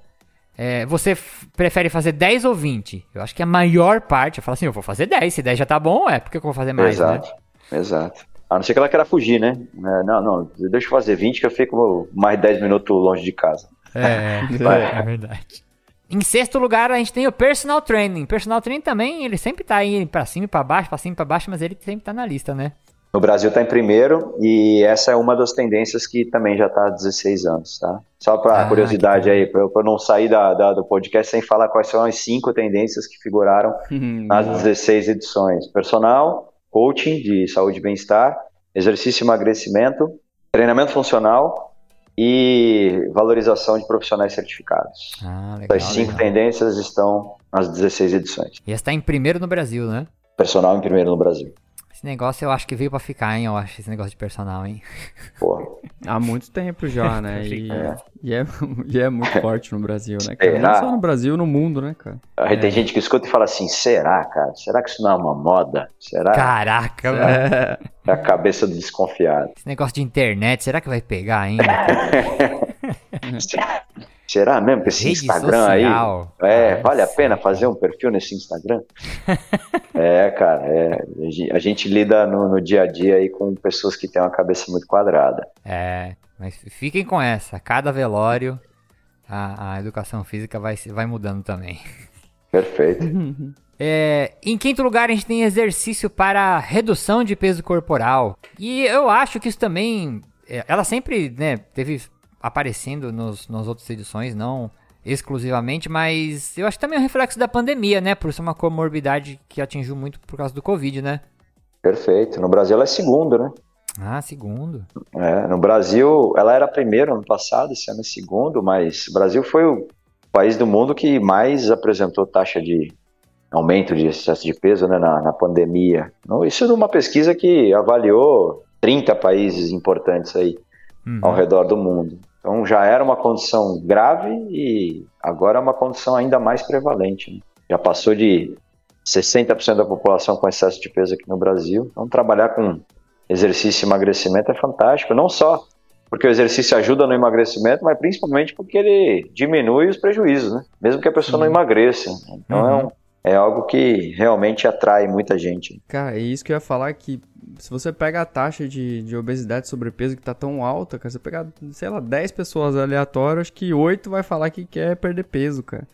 É, você prefere fazer 10 ou 20? Eu acho que a maior parte, eu falo assim, eu vou fazer 10, se 10 já tá bom, é, por que eu vou fazer mais, né? exato, exato. A não ser que ela queira fugir, né? É, Não, não, deixa eu fazer 20 que eu fico mais 10 minutos longe de casa. É, <laughs> é, é verdade. Em sexto lugar, a gente tem o personal training. Personal training também, ele sempre tá aí pra cima e pra baixo, pra cima e pra baixo, mas ele sempre tá na lista, né? No Brasil está em primeiro e essa é uma das tendências que também já está há 16 anos, tá? Só para Ah, curiosidade aí, para eu não sair da, da- do podcast sem falar quais são as cinco tendências que figuraram Hum, nas 16 edições: personal, coaching de saúde e bem-estar, exercício e emagrecimento, treinamento funcional e valorização de profissionais certificados. Ah, legal. As cinco legal. tendências estão nas 16 edições. E essa tá em primeiro no Brasil, né? Personal em primeiro no Brasil. Esse negócio eu acho que veio pra ficar, hein? Eu acho, esse negócio de personal, hein? Pô, Há muito tempo já, <laughs> né? E É. e é, e é muito forte no Brasil, né, cara? Será? Não só no Brasil, no mundo, né, cara? aí tem gente que escuta e fala assim: será, cara? Será que isso não é uma moda? Será? Caraca, mano. É, É a cabeça do desconfiado. Esse negócio de internet, será que vai pegar ainda? <laughs> <laughs> Será mesmo que esse Rede Instagram aí? social. É, Ah, vale a pena fazer um perfil nesse Instagram? <laughs> é, cara, é, a gen- a gente lida no, no dia a dia aí com pessoas que têm uma cabeça muito quadrada. É, mas fiquem com essa. Cada velório, a, a educação física vai, vai mudando também. Perfeito. <laughs> É, em quinto lugar, a gente tem exercício para redução de peso corporal. E eu acho que isso também. é, ela sempre né, teve aparecendo nos, nas outras edições, não exclusivamente, mas eu acho que também é um reflexo da pandemia, né? Por ser uma comorbidade que atingiu muito por causa do Covid, né? Perfeito. No Brasil ela é segundo, né? Ah, segundo. É, no Brasil, ela era primeiro ano passado, esse ano é segundo, mas o Brasil foi o país do mundo que mais apresentou taxa de aumento de excesso de peso né, na, na pandemia. Isso numa pesquisa que avaliou 30 países importantes aí Uhum. ao redor do mundo. Então já era uma condição grave e agora é uma condição ainda mais prevalente. né? Já passou de 60% da população com excesso de peso aqui no Brasil. Então trabalhar com exercício e emagrecimento é fantástico, não só porque o exercício ajuda no emagrecimento, mas principalmente porque ele diminui os prejuízos, né? Mesmo que a pessoa não emagreça. Então é, um- é algo que realmente atrai muita gente. Cara, é isso que eu ia falar que se você pega a taxa de, de obesidade e sobrepeso que tá tão alta, cara, você pegar, sei lá, 10 pessoas aleatórias, acho que 8 vai falar que quer perder peso, cara.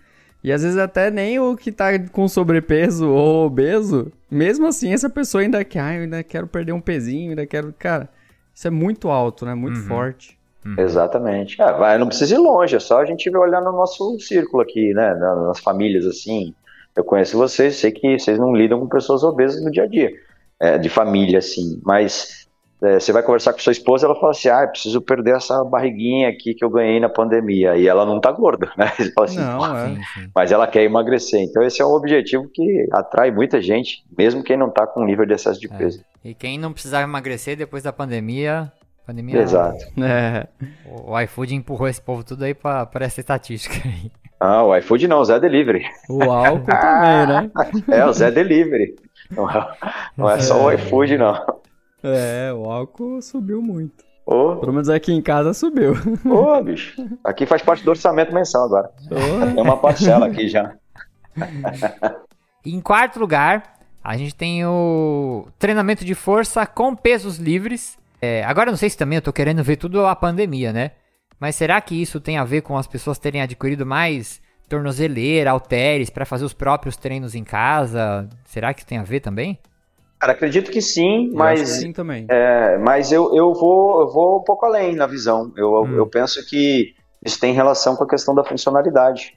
E às vezes até nem o que tá com sobrepeso ou obeso, mesmo assim essa pessoa ainda quer, ah, eu ainda quero perder um pezinho, ainda quero, cara, isso é muito alto, né? Muito forte. Exatamente. É, vai, não precisa ir longe, é só a gente olhar no nosso círculo aqui, né? na- Nas famílias assim. Eu conheço vocês, sei que vocês não lidam com pessoas obesas no dia a dia, é, de família, assim. Mas é, você vai conversar com sua esposa, ela fala assim: ah, eu preciso perder essa barriguinha aqui que eu ganhei na pandemia. E ela não tá gorda, né? <laughs> Você fala assim, Não, é. Mas ela quer emagrecer. Então esse é um objetivo que atrai muita gente, mesmo quem não tá com nível de excesso de É. peso. E quem não precisava emagrecer depois da pandemia. Pandemia. Exato. É. O, o iFood empurrou esse povo tudo aí pra, pra essa estatística aí. Ah, o iFood não, o Zé Delivery. O álcool também, né? <laughs> É, o Zé Delivery. Não é, não é só o iFood, não. É, o álcool subiu muito. Ô, Pelo menos aqui em casa subiu. ô, bicho. Aqui faz parte do orçamento mensal agora. Ô, Tem uma parcela aqui já. Em quarto lugar, a gente tem o treinamento de força com pesos livres. É, agora não sei se também eu tô querendo ver tudo a pandemia, né? Mas será que isso tem a ver com as pessoas terem adquirido mais tornozeleira, halteres para fazer os próprios treinos em casa? Será que isso tem a ver também? Cara, acredito que sim, eu mas, sim também. é, mas eu, eu, vou, eu vou um pouco além na visão. Eu, Hum. eu penso que isso tem relação com a questão da funcionalidade,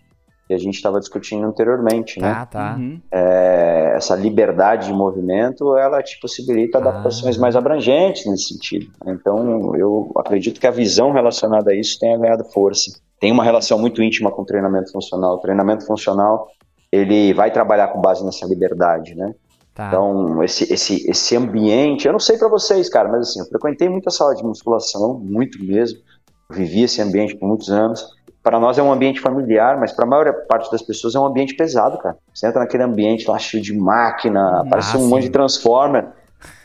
que a gente estava discutindo anteriormente, né? Tá, tá. Uhum. É, essa liberdade de movimento, ela te possibilita adaptações Ah. mais abrangentes nesse sentido. Então, eu acredito que a visão relacionada a isso tenha ganhado força. Tem uma relação muito íntima com o treinamento funcional. O treinamento funcional, ele vai trabalhar com base nessa liberdade, né? tá. Então, esse, esse, esse ambiente, eu não sei pra vocês, cara, mas assim, eu frequentei muita sala de musculação, muito mesmo. Vivi esse ambiente por muitos anos. Para nós é um ambiente familiar, mas para a maior parte das pessoas é um ambiente pesado, cara. Você entra naquele ambiente lá cheio de máquina, parece um sim. monte de transformer.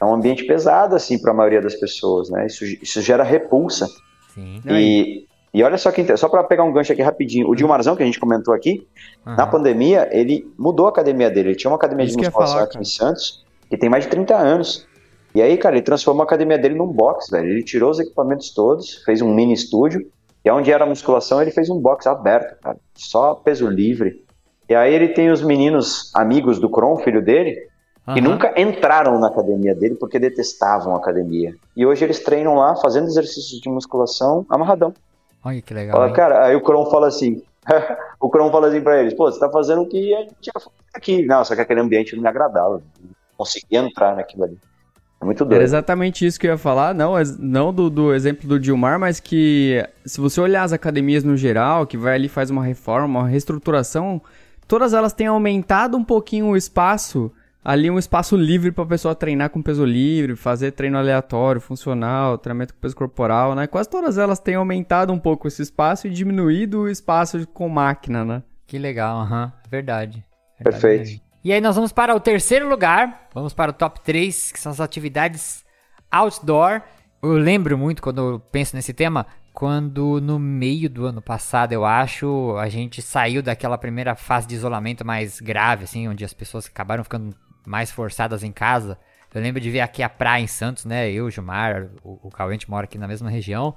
É um ambiente pesado, assim, para a maioria das pessoas, né? Isso, isso gera repulsa. Sim. E, e olha só que só para pegar um gancho aqui rapidinho, o Dilmarzão que a gente comentou aqui, na Aham. pandemia, ele mudou a academia dele. Ele tinha uma academia Isso de musculação aqui em Santos, que tem mais de 30 anos. E aí, cara, ele transformou a academia dele num box, velho. Ele tirou os equipamentos todos, fez um mini estúdio, e onde era a musculação, ele fez um box aberto, cara. Só peso livre. E aí ele tem os meninos amigos do Kron, filho dele, que nunca entraram na academia dele porque detestavam a academia. E hoje eles treinam lá, fazendo exercícios de musculação amarradão. Olha que legal. Fala, cara, aí o Kron fala assim, <laughs> o Kron fala assim pra eles, pô, você tá fazendo o que a gente ia fazer aqui. Não, só que aquele ambiente não me agradava. Não conseguia entrar naquilo ali. É muito Era doido. exatamente isso que eu ia falar, não, não do, do exemplo do Dilmar, mas que se você olhar as academias no geral, que vai ali e faz uma reforma, uma reestruturação, todas elas têm aumentado um pouquinho o espaço ali um espaço livre para a pessoa treinar com peso livre, fazer treino aleatório, funcional, treinamento com peso corporal, né? Quase todas elas têm aumentado um pouco esse espaço e diminuído o espaço com máquina, né? Que legal, aham, uhum. verdade, verdade. Perfeito. E aí nós vamos para o terceiro lugar, vamos para o top 3, que são as atividades outdoor. Eu lembro muito quando eu penso nesse tema, quando no meio do ano passado, eu acho, a gente saiu daquela primeira fase de isolamento mais grave, assim, onde as pessoas acabaram ficando mais forçadas em casa. Eu lembro de ver aqui a praia em Santos, né? Eu, Gilmar, o, o Cauê, a gente mora aqui na mesma região.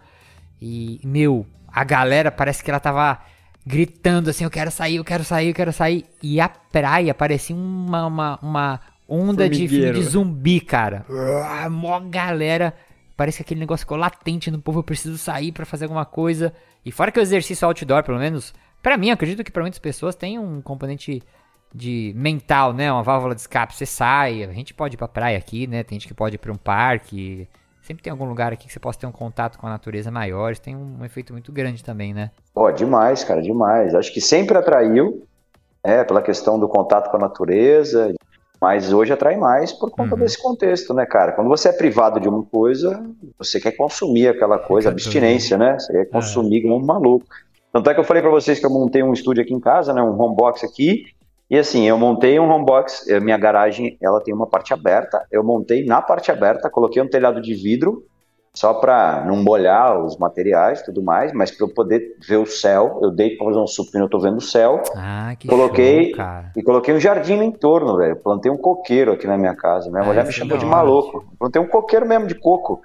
E, meu, a galera parece que ela tava gritando assim: eu quero sair, eu quero sair, eu quero sair. E a praia parecia uma, uma, uma onda de filme de zumbi, cara. Mó galera. Parece que aquele negócio ficou latente no povo. Eu preciso sair para fazer alguma coisa. E fora que o exercício outdoor, pelo menos, para mim, acredito que para muitas pessoas tem um componente de mental, né? Uma válvula de escape. Você sai, a gente pode ir pra praia aqui, né? Tem gente que pode ir pra um parque. Sempre tem algum lugar aqui que você possa ter um contato com a natureza maior. Isso tem um, efeito muito grande também, né? Pô, demais, cara, demais. Acho que sempre atraiu, é, pela questão do contato com a natureza, mas hoje atrai mais por conta uhum. desse contexto, né, cara? Quando você é privado de uma coisa, você quer consumir aquela coisa, abstinência, né? Você quer consumir como um maluco. Tanto é que eu falei para vocês que eu montei um estúdio aqui em casa, né, um homebox aqui, e assim, eu montei um homebox, minha garagem, ela tem uma parte aberta, eu montei na parte aberta, coloquei um telhado de vidro, só para não molhar os materiais e tudo mais, mas para eu poder ver o céu, eu dei para fazer um supino, eu tô vendo o céu. Ah, que coloquei show, cara. e coloquei um jardim no entorno, velho. Plantei um coqueiro aqui na minha casa. Minha ah, mulher me chamou de maluco. Plantei um coqueiro mesmo de coco.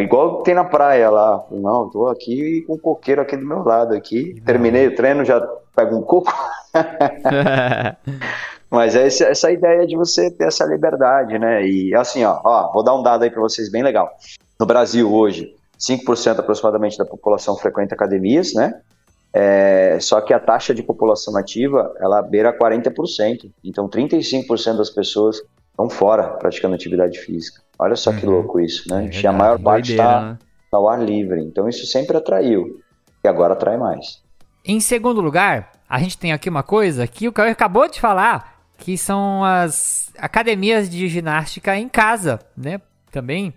Igual tem na praia lá. Não, tô aqui com um coqueiro aqui do meu lado aqui. Terminei o treino, já pego um coco. <laughs> Mas é essa ideia de você ter essa liberdade, né? E assim, ó, ó vou dar um dado aí para vocês bem legal. No Brasil hoje, 5% aproximadamente da população frequenta academias, né? É, só que a taxa de população ativa, ela beira 40%. Então, 35% das pessoas estão fora praticando atividade física. Olha só uhum. que louco isso, né? É a maior parte está né? ao ar livre. Então, isso sempre atraiu. E agora atrai mais. Em segundo lugar, a gente tem aqui uma coisa que o Caio acabou de falar, que são as academias de ginástica em casa, né? Também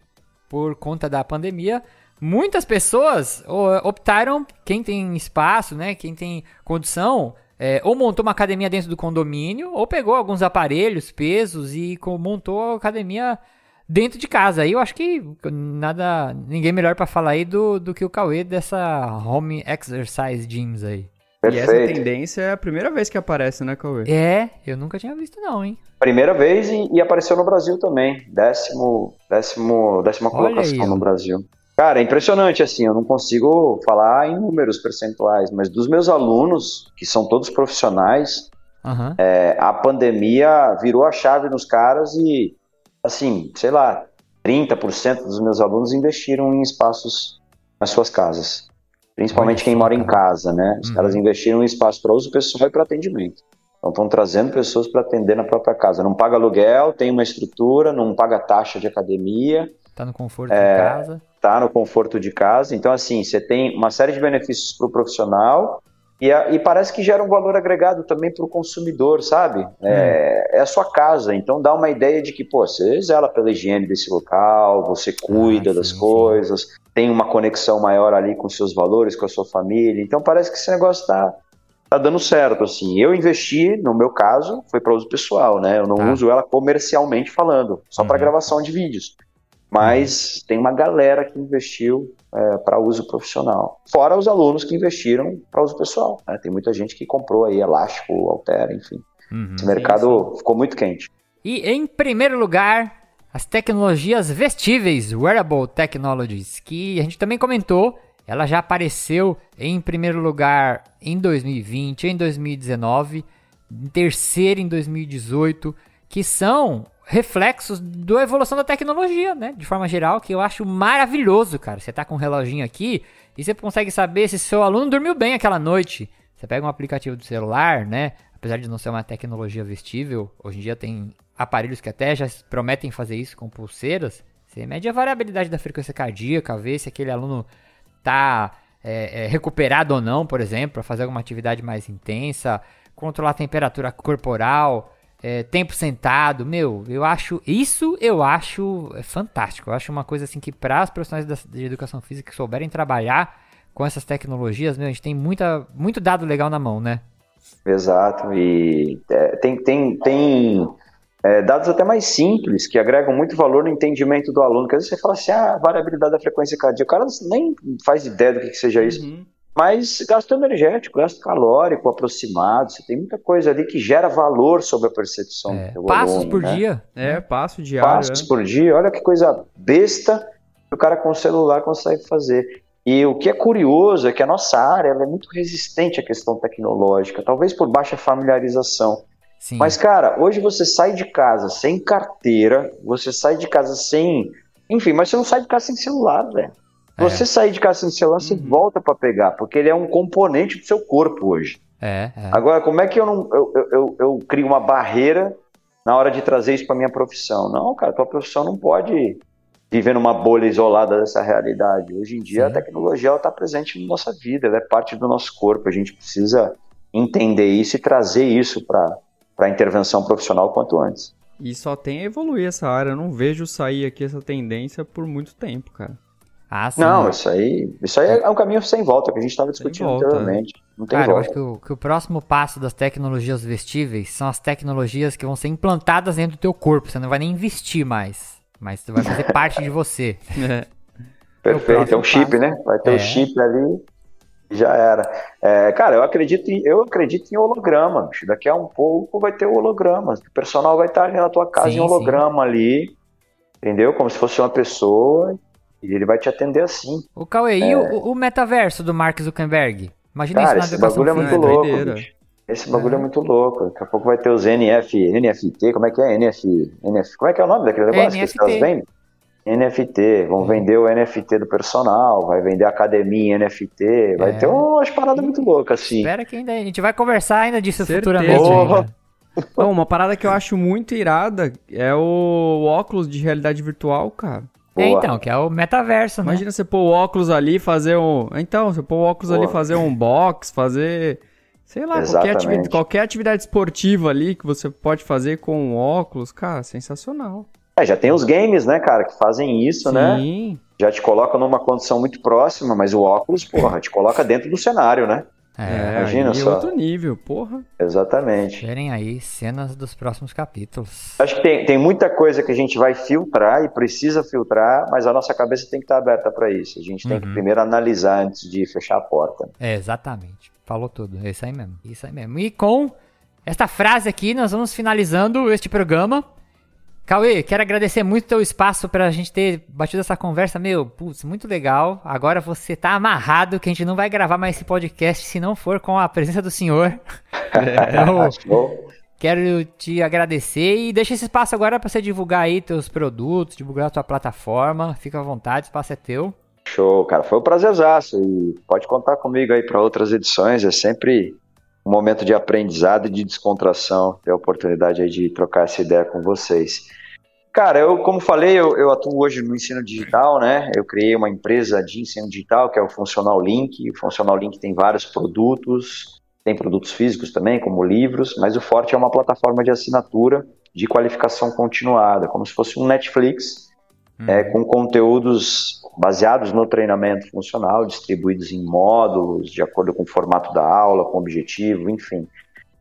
por conta da pandemia, muitas pessoas optaram, quem tem espaço, né, quem tem condição, é, ou montou uma academia dentro do condomínio, ou pegou alguns aparelhos, pesos e montou a academia dentro de casa. Aí eu acho que nada, ninguém melhor para falar aí do, do que o Cauê dessa home exercise gyms aí. Perfeito. E essa tendência é a primeira vez que aparece, né, Cauê? É, eu nunca tinha visto não, hein? Primeira vez e, e apareceu no Brasil também. Décimo, décimo, décima colocação aí, no Brasil. Cara, é impressionante, assim, eu não consigo falar em números percentuais, mas dos meus alunos, que são todos profissionais, uhum. é, a pandemia virou a chave nos caras e, assim, sei lá, 30% dos meus alunos investiram em espaços nas suas casas. Principalmente quem mora em casa, né? Os uhum. caras investiram em espaço para uso pessoal e para atendimento. Então estão trazendo pessoas para atender na própria casa. Não paga aluguel, tem uma estrutura, não paga taxa de academia. Está no conforto é, de casa. Está no conforto de casa. Então, assim, você tem uma série de benefícios para o profissional e, a, e, parece que gera um valor agregado também para o consumidor, sabe? Hum. É, é, a sua casa, então dá uma ideia de que, pô, você zela pela higiene desse local, você cuida ah, sim, das coisas, sim tem uma conexão maior ali com seus valores, com a sua família. Então parece que esse negócio está tá dando certo, assim. Eu investi, no meu caso, foi para uso pessoal, né? Eu não tá. uso ela comercialmente falando, só uhum. para gravação de vídeos. Mas uhum. tem uma galera que investiu é, para uso profissional. Fora os alunos que investiram para uso pessoal. Né? Tem muita gente que comprou aí elástico, altera, enfim. Uhum. Esse mercado sim, sim. ficou muito quente. E em primeiro lugar, as tecnologias vestíveis, Wearable Technologies, que a gente também comentou, ela já apareceu em primeiro lugar em 2020, em 2019, em terceiro em 2018, que são reflexos da evolução da tecnologia, né? De forma geral, que eu acho maravilhoso, cara. Você tá com um reloginho aqui e você consegue saber se seu aluno dormiu bem aquela noite. Você pega um aplicativo do celular, né? Apesar de não ser uma tecnologia vestível, hoje em dia tem aparelhos que até já prometem fazer isso com pulseiras, você mede a variabilidade da frequência cardíaca, ver se aquele aluno está é, é, recuperado ou não, por exemplo, para fazer alguma atividade mais intensa, controlar a temperatura corporal, é, tempo sentado, meu, eu acho, isso eu acho é, fantástico. Eu acho uma coisa assim que para os profissionais da, de educação física que souberem trabalhar com essas tecnologias, meu, a gente tem muita, muito dado legal na mão, né? Exato, e é, tem, tem, tem é, dados até mais simples, que agregam muito valor no entendimento do aluno, que às vezes você fala assim, ah, variabilidade da frequência cardíaca, o cara nem faz ideia do que, que seja isso. Uhum. Mas gasto energético, gasto calórico aproximado, você tem muita coisa ali que gera valor sobre a percepção É, do teu passos aluno, por né? dia. É, passo diário. passos é. por dia, olha que coisa besta que o cara com o celular consegue fazer. E o que é curioso é que a nossa área ela é muito resistente à questão tecnológica, talvez por baixa familiarização. Sim. Mas, cara, hoje você sai de casa sem carteira, você sai de casa sem. Enfim, mas você não sai de casa sem celular, velho. É. Você sair de casa sem celular, você Uhum. volta pra pegar, porque ele é um componente do seu corpo hoje. É, é. Agora, como é que eu não eu, eu, eu, eu crio uma barreira na hora de trazer isso para minha profissão? Não, cara, tua profissão não pode viver numa bolha isolada dessa realidade. Hoje em dia Sim. a tecnologia está presente na nossa vida, ela é parte do nosso corpo. A gente precisa entender isso e trazer isso para a intervenção profissional quanto antes. E só tem a evoluir essa área. Eu não vejo sair aqui essa tendência por muito tempo, cara. Ah, sim. Não, isso aí, isso aí é um caminho sem volta que a gente estava discutindo volta, anteriormente. Não tem Cara, eu volta. acho que o, que o próximo passo das tecnologias vestíveis são as tecnologias que vão ser implantadas dentro do teu corpo. Você não vai nem investir mais, mas vai fazer parte de você. <laughs> É. Perfeito, é um próximo chip, passo. né? Vai ter É. o chip ali e já era. É, cara, eu acredito, em, eu acredito em holograma. bicho. Daqui a um pouco vai ter holograma. O personal vai estar ali na tua casa Sim, em holograma ali, entendeu? Como se fosse uma pessoa e ele vai te atender assim. O Cauê, e o, o metaverso do Mark Zuckerberg? Imagina Cara, isso esse na educação bagulho é muito é louco. Esse bagulho é. muito louco. Daqui a pouco vai ter os NF, NFT, como é que é? NF, NF, como é que é o nome daquele negócio que os NFT. caras vendem? NFT, vão vender o NFT do personal, vai vender a academia em NFT, vai É. ter umas paradas muito loucas assim. Espera que ainda a gente vai conversar ainda disso Certeza. futuramente. Bom, uma parada que eu acho muito irada é o óculos de realidade virtual, cara. É, Boa. então, que é o metaverso, né? Imagina você pôr o óculos ali, fazer um. Então, você pôr o óculos ali, Boa. fazer um box, fazer. Sei lá, qualquer atividade, qualquer atividade esportiva ali que você pode fazer com o óculos, cara, sensacional. É, já tem os games, né, cara, que fazem isso, né? Sim. Já te colocam numa condição muito próxima, mas o óculos, porra, te coloca dentro do cenário, né? É, imagina aí é só. outro nível, porra. Exatamente. verem aí cenas dos próximos capítulos. Acho que tem, tem muita coisa que a gente vai filtrar e precisa filtrar, mas a nossa cabeça tem que estar aberta para isso. A gente tem que Uhum. primeiro analisar antes de fechar a porta. É, exatamente. Falou tudo. É isso aí mesmo. Isso aí mesmo. E com esta frase aqui, nós vamos finalizando este programa. Cauê, quero agradecer muito o teu espaço pra gente ter batido essa conversa. Meu, putz, muito legal. Agora você tá amarrado que a gente não vai gravar mais esse podcast se não for com a presença do senhor. <laughs> Então, quero te agradecer e deixa esse espaço agora pra você divulgar aí teus produtos, divulgar a tua plataforma. Fica à vontade, o espaço é teu. Show, cara. Foi um prazerzaço e pode contar comigo aí para outras edições. É sempre um momento de aprendizado e de descontração. Ter a oportunidade de trocar essa ideia com vocês. Cara, eu, como falei, eu, eu atuo hoje no ensino digital, né? Eu criei uma empresa de ensino digital, que é o Funcional Link. O Funcional Link tem vários produtos, tem produtos físicos também, como livros, mas o forte é uma plataforma de assinatura de qualificação continuada, como se fosse um Netflix, é, com conteúdos baseados no treinamento funcional, distribuídos em módulos, de acordo com o formato da aula, com o objetivo, enfim.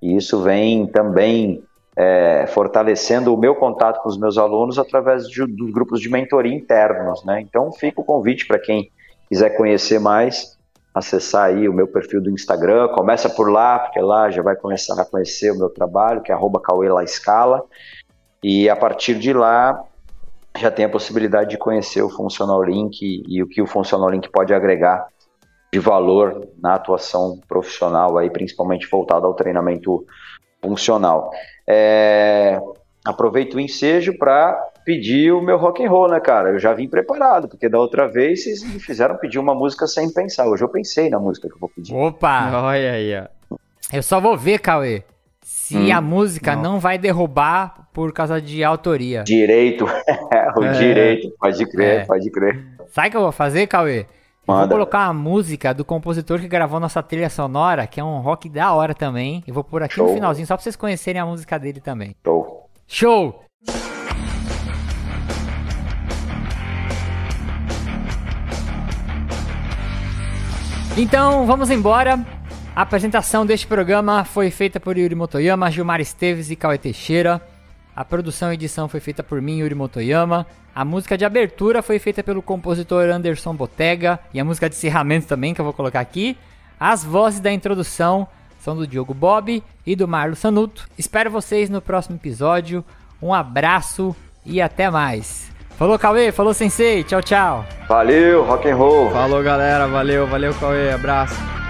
E isso vem também é, fortalecendo o meu contato com os meus alunos através de, dos grupos de mentoria internos, né? Então fica o convite para quem quiser conhecer mais, acessar aí o meu perfil do Instagram, começa por lá, porque lá já vai começar a conhecer o meu trabalho, que é arroba Cauê La Escala, e a partir de lá já tem a possibilidade de conhecer o Funcional Link e, e o que o Funcional Link pode agregar de valor na atuação profissional, aí, principalmente voltado ao treinamento funcional. É, aproveito o ensejo para pedir o meu rock and roll, né, cara? Eu já vim preparado, porque da outra vez vocês me fizeram pedir uma música sem pensar. Hoje eu pensei na música que eu vou pedir. Opa! Olha aí, ó. Eu só vou ver, Cauê, se Hum, a música não. não. vai derrubar por causa de autoria. Direito, <laughs> o É. direito, pode crer, É. pode crer. Sabe o que eu vou fazer, Cauê? Vou colocar a música do compositor que gravou nossa trilha sonora, que é um rock da hora também. Eu vou pôr aqui no Show. finalzinho, só pra vocês conhecerem a música dele também. Show. Show! Então, vamos embora. A apresentação deste programa foi feita por Yuri Motoyama, Gilmar Esteves e Cauê Teixeira. A produção e edição foi feita por mim, Yuri Motoyama. A música de abertura foi feita pelo compositor Anderson Botega. E a música de encerramento também, que eu vou colocar aqui. As vozes da introdução são do Diogo Bob e do Marlo Sanuto. Espero vocês no próximo episódio. Um abraço e até mais. Falou, Cauê. Falou, Sensei. Tchau, tchau. Valeu, rock and roll. Falou, galera. Valeu, valeu, Cauê. Abraço.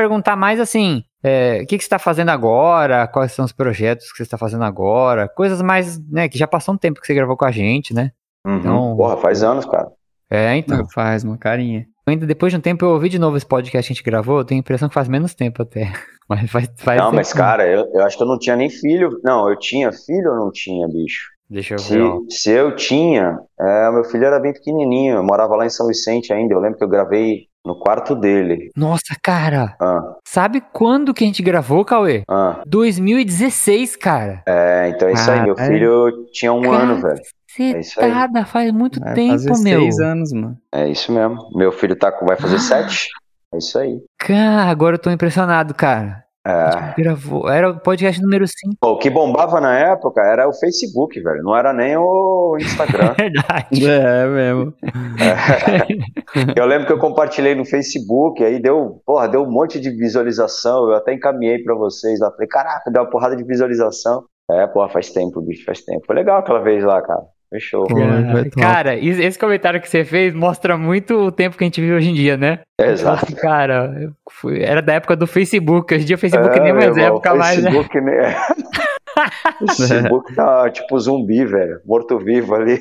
Perguntar mais assim: é, o que, que você está fazendo agora? Quais são os projetos que você está fazendo agora? Coisas mais, né? Que já passou um tempo que você gravou com a gente, né? Uhum. Então- Porra, faz anos, cara. É, então. Faz uma carinha. Ainda depois de um tempo eu ouvi de novo esse podcast que a gente gravou, eu tenho a impressão que faz menos tempo até. <laughs> Mas faz, faz Não, tempo. mas cara, eu, eu acho que eu não tinha nem filho. Não, eu tinha filho ou não tinha, bicho? Deixa eu Se, ver. ó. se eu tinha, é, meu filho era bem pequenininho, eu morava lá em São Vicente ainda. Eu lembro que eu gravei no quarto dele. Nossa, cara, Ah, sabe quando que a gente gravou, Cauê? ah. 2016, cara. É, então é isso aí. Meu Caralho. filho tinha um ano, velho. É isso aí. Cetada, faz muito Vai tempo, fazer meu. seis anos, mano. É isso mesmo. Meu filho tá, com- vai fazer sete. <gasps> É isso aí. Cara, agora eu tô impressionado, cara. É. gravou. Era o podcast número 5. Pô, O que bombava na época era o Facebook, velho. Não era nem o Instagram. <laughs> Verdade. É mesmo. eu lembro que eu compartilhei no Facebook, aí deu, porra, deu um monte de visualização. Eu até encaminhei pra vocês lá. Falei, caraca, deu uma porrada de visualização. É, porra, faz tempo, bicho, faz tempo. Foi legal aquela vez lá, cara. Fechou. Cara, is- esse comentário que você fez mostra muito o tempo que a gente vive hoje em dia, né? Exato. Assim, Cara, eu fui- era da época do Facebook. Hoje em dia o Facebook É, nem mais é irmão, época mais, né? Facebook, né? O <laughs> <laughs> Facebook tá tipo zumbi, velho. Morto-vivo ali.